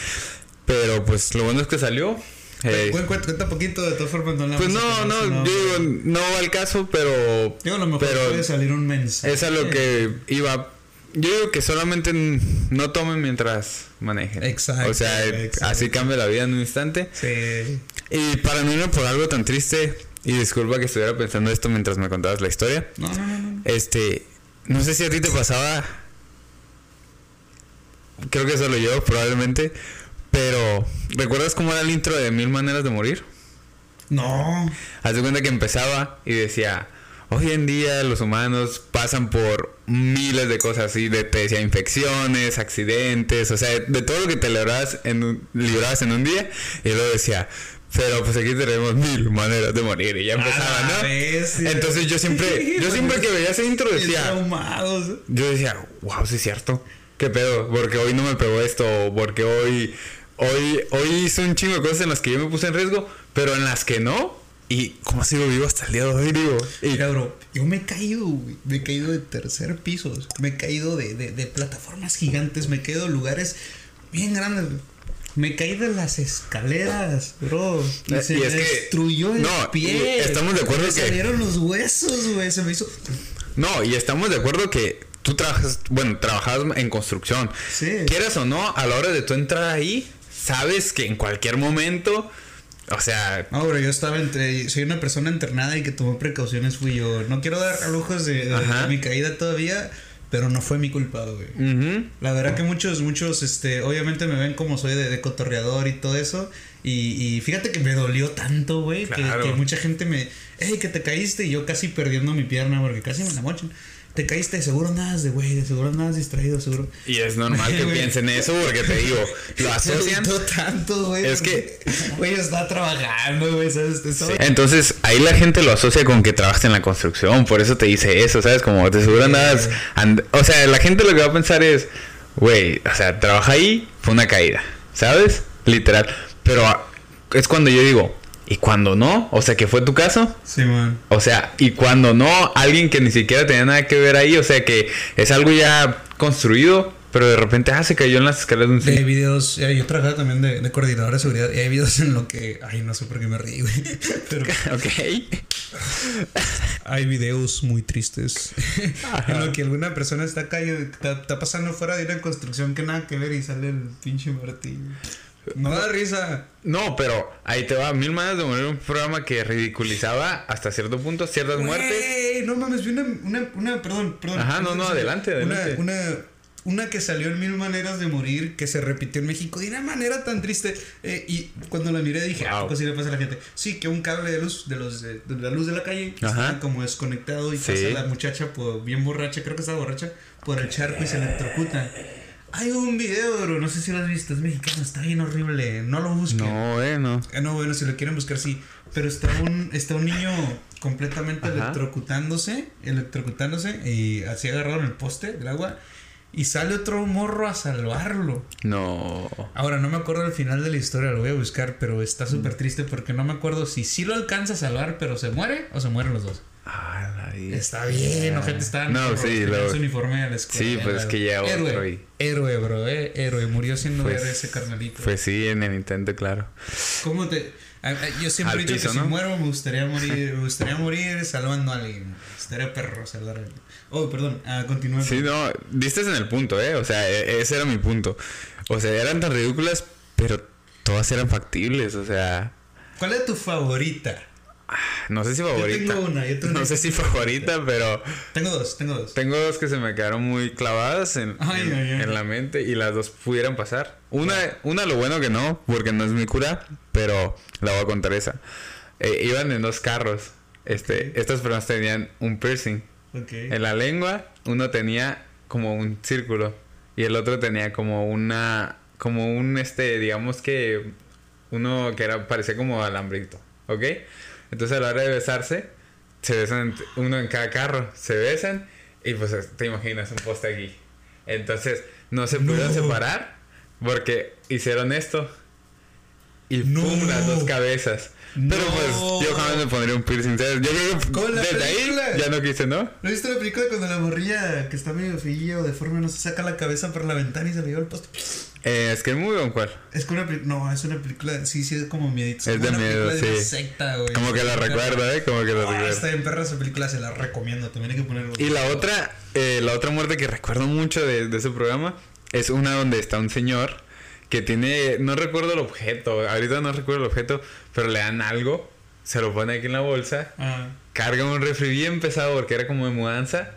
Pero pues lo bueno es que salió. Eh, Cuenta, cuenta, cuenta poquito de todas formas. No le pues no, no, yo digo, no va al caso, pero Digo, a lo mejor pero- puede salir un mensaje. es a lo que iba. Yo digo que solamente no tomen mientras manejen. Exacto, O sea, exacto. así cambia la vida en un instante. Sí. Y para no irme por algo tan triste, y disculpa que estuviera pensando esto mientras me contabas la historia, No, no, no, no. este, no sé si a ti te pasaba, creo que solo yo probablemente, pero ¿recuerdas cómo era el intro de Mil Maneras de Morir? No. Haz de cuenta que empezaba y decía, hoy en día los humanos pasan por miles de cosas así, de, te decía infecciones, accidentes, o sea, de todo lo que te librabas en un, librabas en un día, y luego decía, pero pues aquí tenemos mil maneras de morir, y ya empezaba, ¿no? bestia. Entonces yo siempre, yo siempre que veía ese intro decía, yo decía, wow, sí es cierto. ¿Qué pedo? Porque hoy no me pegó esto, porque hoy, hoy, hoy hice un chingo de cosas en las que yo me puse en riesgo, pero en las que no. Y cómo sigo vivo hasta el día de hoy, digo. Y, bro, yo me he caído, güey. Me he caído de tercer piso. Me he caído de, de, de plataformas gigantes. Me he caído de lugares bien grandes, güey. Me caí de las escaleras, bro. Y se que- destruyó el no, pie. estamos de acuerdo me que- salieron los huesos, güey. Se me hizo. no, y estamos de acuerdo que tú trabajas, bueno, trabajabas en construcción. Sí. Quieras o no, a la hora de tú entrar ahí, sabes que en cualquier momento, o sea, No, bro, yo estaba entre. Soy una persona entrenada y que tomó precauciones, fui yo. No quiero dar lujos de, de- Ajá. de mi caída todavía, pero no fue mi culpa, güey. La verdad que muchos, muchos, este, obviamente me ven como soy de, de cotorreador y todo eso. Y, y fíjate que me dolió tanto, güey, que, mucha gente me, hey, que te caíste y yo casi perdiendo mi pierna porque casi me la mochan. Te caíste, seguro andabas de güey, de seguro andabas distraído, seguro. y es normal que piensen eso porque te digo, lo asocian. tanto, güey. Es porque, Güey, estaba trabajando, güey, ¿sabes? Entonces, ahí la gente lo asocia con que trabajas en la construcción, por eso te dice eso, ¿sabes? Como te seguro andas... and- o sea, la gente lo que va a pensar es, güey, o sea, trabaja ahí, fue una caída, ¿sabes? Literal. Pero es cuando yo digo, ¿y cuando no? O sea, que fue tu caso. Sí, man. O sea, y cuando no, alguien que ni siquiera tenía nada que ver ahí, o sea, que es algo ya construido, pero de repente, ah, se cayó en las escaleras de un Hay cine. videos, eh, yo trabajaba también de, de coordinador de seguridad y hay videos en lo que, ay, no sé por qué me reí, güey. Pero Ok. hay videos muy tristes en lo que alguna persona está cayendo, está, está pasando fuera de una construcción que nada que ver y sale el pinche martillo. No da risa. No, pero ahí te va. Mil maneras de morir un programa que ridiculizaba hasta cierto punto ciertas muertes. No mames, vi una, una, una, perdón, perdón. Ajá, no, no, adelante, adelante. Una, una, una que salió en Mil Maneras de Morir, que se repitió en México de una manera tan triste. eh, y cuando la miré dije, Wow. ¿a poco sí le pasa a la gente? Sí, que un cable de luz, de, los, de, de la luz de la calle, está como desconectado y Sí. pasa la muchacha por, bien borracha, creo que estaba borracha, por el charco y se electrocuta. Hay un video, bro, no sé si lo has visto, es mexicano, está bien horrible, no lo busquen. No, eh, no. Ah, no, bueno, si lo quieren buscar, sí. Pero está un, está un niño completamente Ajá. electrocutándose, electrocutándose y así agarrado en el poste del agua. Y sale otro morro a salvarlo. No. Ahora, no me acuerdo el final de la historia, lo voy a buscar, pero está súper triste porque no me acuerdo si sí lo alcanza a salvar, pero se muere o se mueren los dos. Ah, la vida. Está bien, ojete, está No, sí, tenía luego- su uniforme a la escuela. Sí, pues es que ya otro héroe, y- héroe, bro, eh, héroe. Murió siendo Pues- héroe ese carnalito. Pues sí, en el intento, claro. ¿Cómo te.? yo siempre he dicho piso, que ¿no? si muero me gustaría morir, me gustaría morir salvando a alguien. Estaría perro salvar a alguien. Oh, perdón, a continuar. Sí, no, diste en el punto, ¿eh? O sea, e- ese era mi punto. O sea, eran tan ridículas, pero todas eran factibles, o sea... ¿Cuál es tu favorita? No sé si favorita. tengo una, yo tengo no sé si favorita, pero Tengo dos, tengo dos. tengo dos que se me quedaron muy clavadas en, Ay, en, ay, ay. en la mente y las dos pudieran pasar. Una, una lo bueno que no, porque no es mi cura, pero la voy a contar esa. Eh, iban en dos carros este, estas personas tenían un piercing. En la lengua, uno tenía como un círculo y el otro tenía como una, como un, este, digamos que uno que era, parecía como alambrito, ¿ok? Entonces a la hora de besarse, se besan uno en cada carro, se besan y pues te imaginas un poste aquí. Entonces no se pudieron separar porque hicieron esto y pum, las dos cabezas. Pero pues yo jamás me pondría un piercing. ¿sabes? Yo creo que desde ahí ya no quise, ¿no? ¿No viste la película cuando la morrilla que está medio feilla o deforme no se saca la cabeza por la ventana y se le lleva el poste? Eh, es que es muy buen cual. Es que una No, es una película. Sí, sí, es como miedito. Es, de miedo, sí. De secta, güey. Como que la recuerda, ¿eh? Como que la oh, recuerda. Está en perra esa película, se la recomiendo. También hay que ponerlo. Y la otra, eh, la otra muerte que recuerdo mucho de, de ese programa es una donde está un señor que tiene. No recuerdo el objeto. Ahorita no recuerdo el objeto, pero le dan algo se lo pone aquí en la bolsa, ah. carga un refri bien pesado porque era como de mudanza,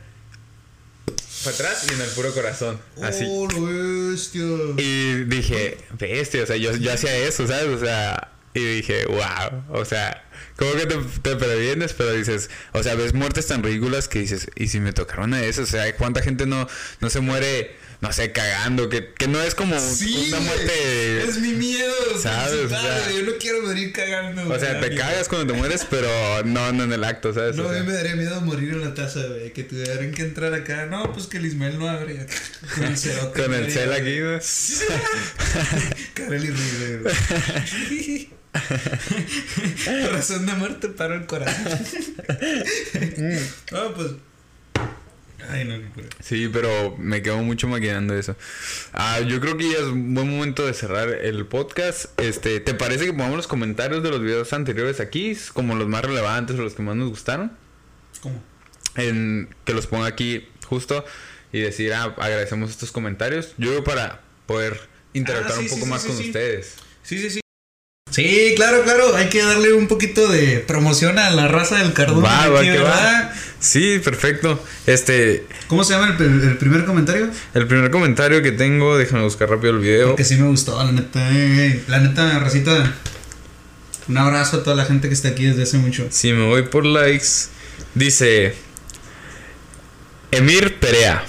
para atrás y en el puro corazón. Así. Oh, bestia. Y dije, bestia, o sea, yo, yo hacía eso, ¿sabes? O sea, y dije, wow, o sea, como que te, te, previenes, pero dices, o sea, ves muertes tan ridículas que dices, ¿y si me tocaron a eso? O sea, ¿cuánta gente no, no se muere? No sé, cagando, que, que no es como una muerte. Es mi miedo, ¿sabes? yo no quiero morir cagando. O sea, te cagas cuando te mueres, pero no, no en el acto, ¿sabes? No, a mí me daría miedo morir en la taza, güey. Que tuvieran que entrar acá. No, pues que el Ismael no abre. Con el cerote. Con el cel aquí, güey. Carely River, güey. Razón de muerte para el corazón. no, pues Ay, no, Sí, pero me quedo mucho maquinando eso. Ah, yo creo que ya es un buen momento de cerrar el podcast. Este, ¿te parece que pongamos los comentarios de los videos anteriores aquí? Como los más relevantes o los que más nos gustaron. ¿Cómo? En, que los ponga aquí justo y decir, ah, agradecemos estos comentarios. Yo creo para poder interactuar ah, un poco más con ustedes. Sí, sí, sí. Sí, claro, claro. Hay que darle un poquito de promoción a la raza del cardón. Va, va, que va. Sí, perfecto. Este. ¿Cómo se llama el, primer comentario? El primer comentario que tengo, déjame buscar rápido el video. Porque sí me gustó, la neta. Eh, la neta, racita. Un abrazo a toda la gente que está aquí desde hace mucho. Sí, me voy por likes. Dice. Emir Perea.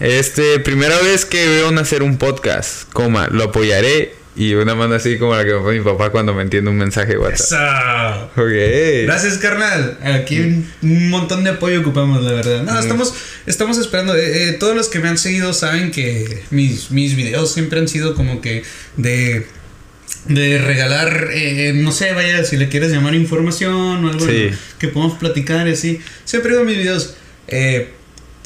Este, primera vez que veo nacer un podcast, coma, lo apoyaré y una mano así como la que me pone mi papá cuando me entiende un mensaje de WhatsApp. Ok. Gracias, carnal. Aquí un, montón de apoyo ocupamos, la verdad. No, estamos, estamos esperando. Eh, eh, todos los que me han seguido saben que mis, mis videos siempre han sido como que de de regalar, eh, no sé, vaya, si le quieres llamar información o algo que podamos platicar y así. Siempre digo mis videos,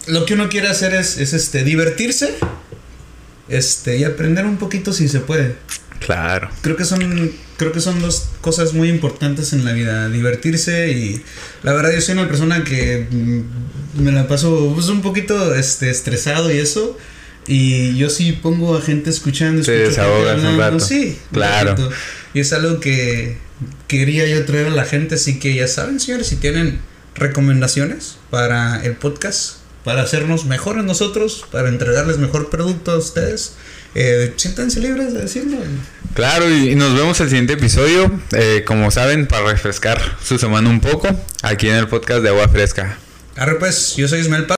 lo que uno quiere hacer es, es este, divertirse este, y aprender un poquito si se puede. Claro. Creo que son creo que son dos cosas muy importantes en la vida, divertirse y la verdad yo soy una persona que mm, me la paso pues, un poquito este estresado y eso y yo sí pongo a gente escuchando, Te desahogas un rato. Sí, claro. Y es algo que quería yo traer a la gente, así que ya saben, señores, si tienen recomendaciones para el podcast, para hacernos mejores nosotros, para entregarles mejor producto a ustedes. Eh, siéntanse libres de decirlo. Claro, y, nos vemos el siguiente episodio, eh, como saben, para refrescar su semana un poco, aquí en el podcast de Agua Fresca. Arre pues, yo soy Ismael Paz.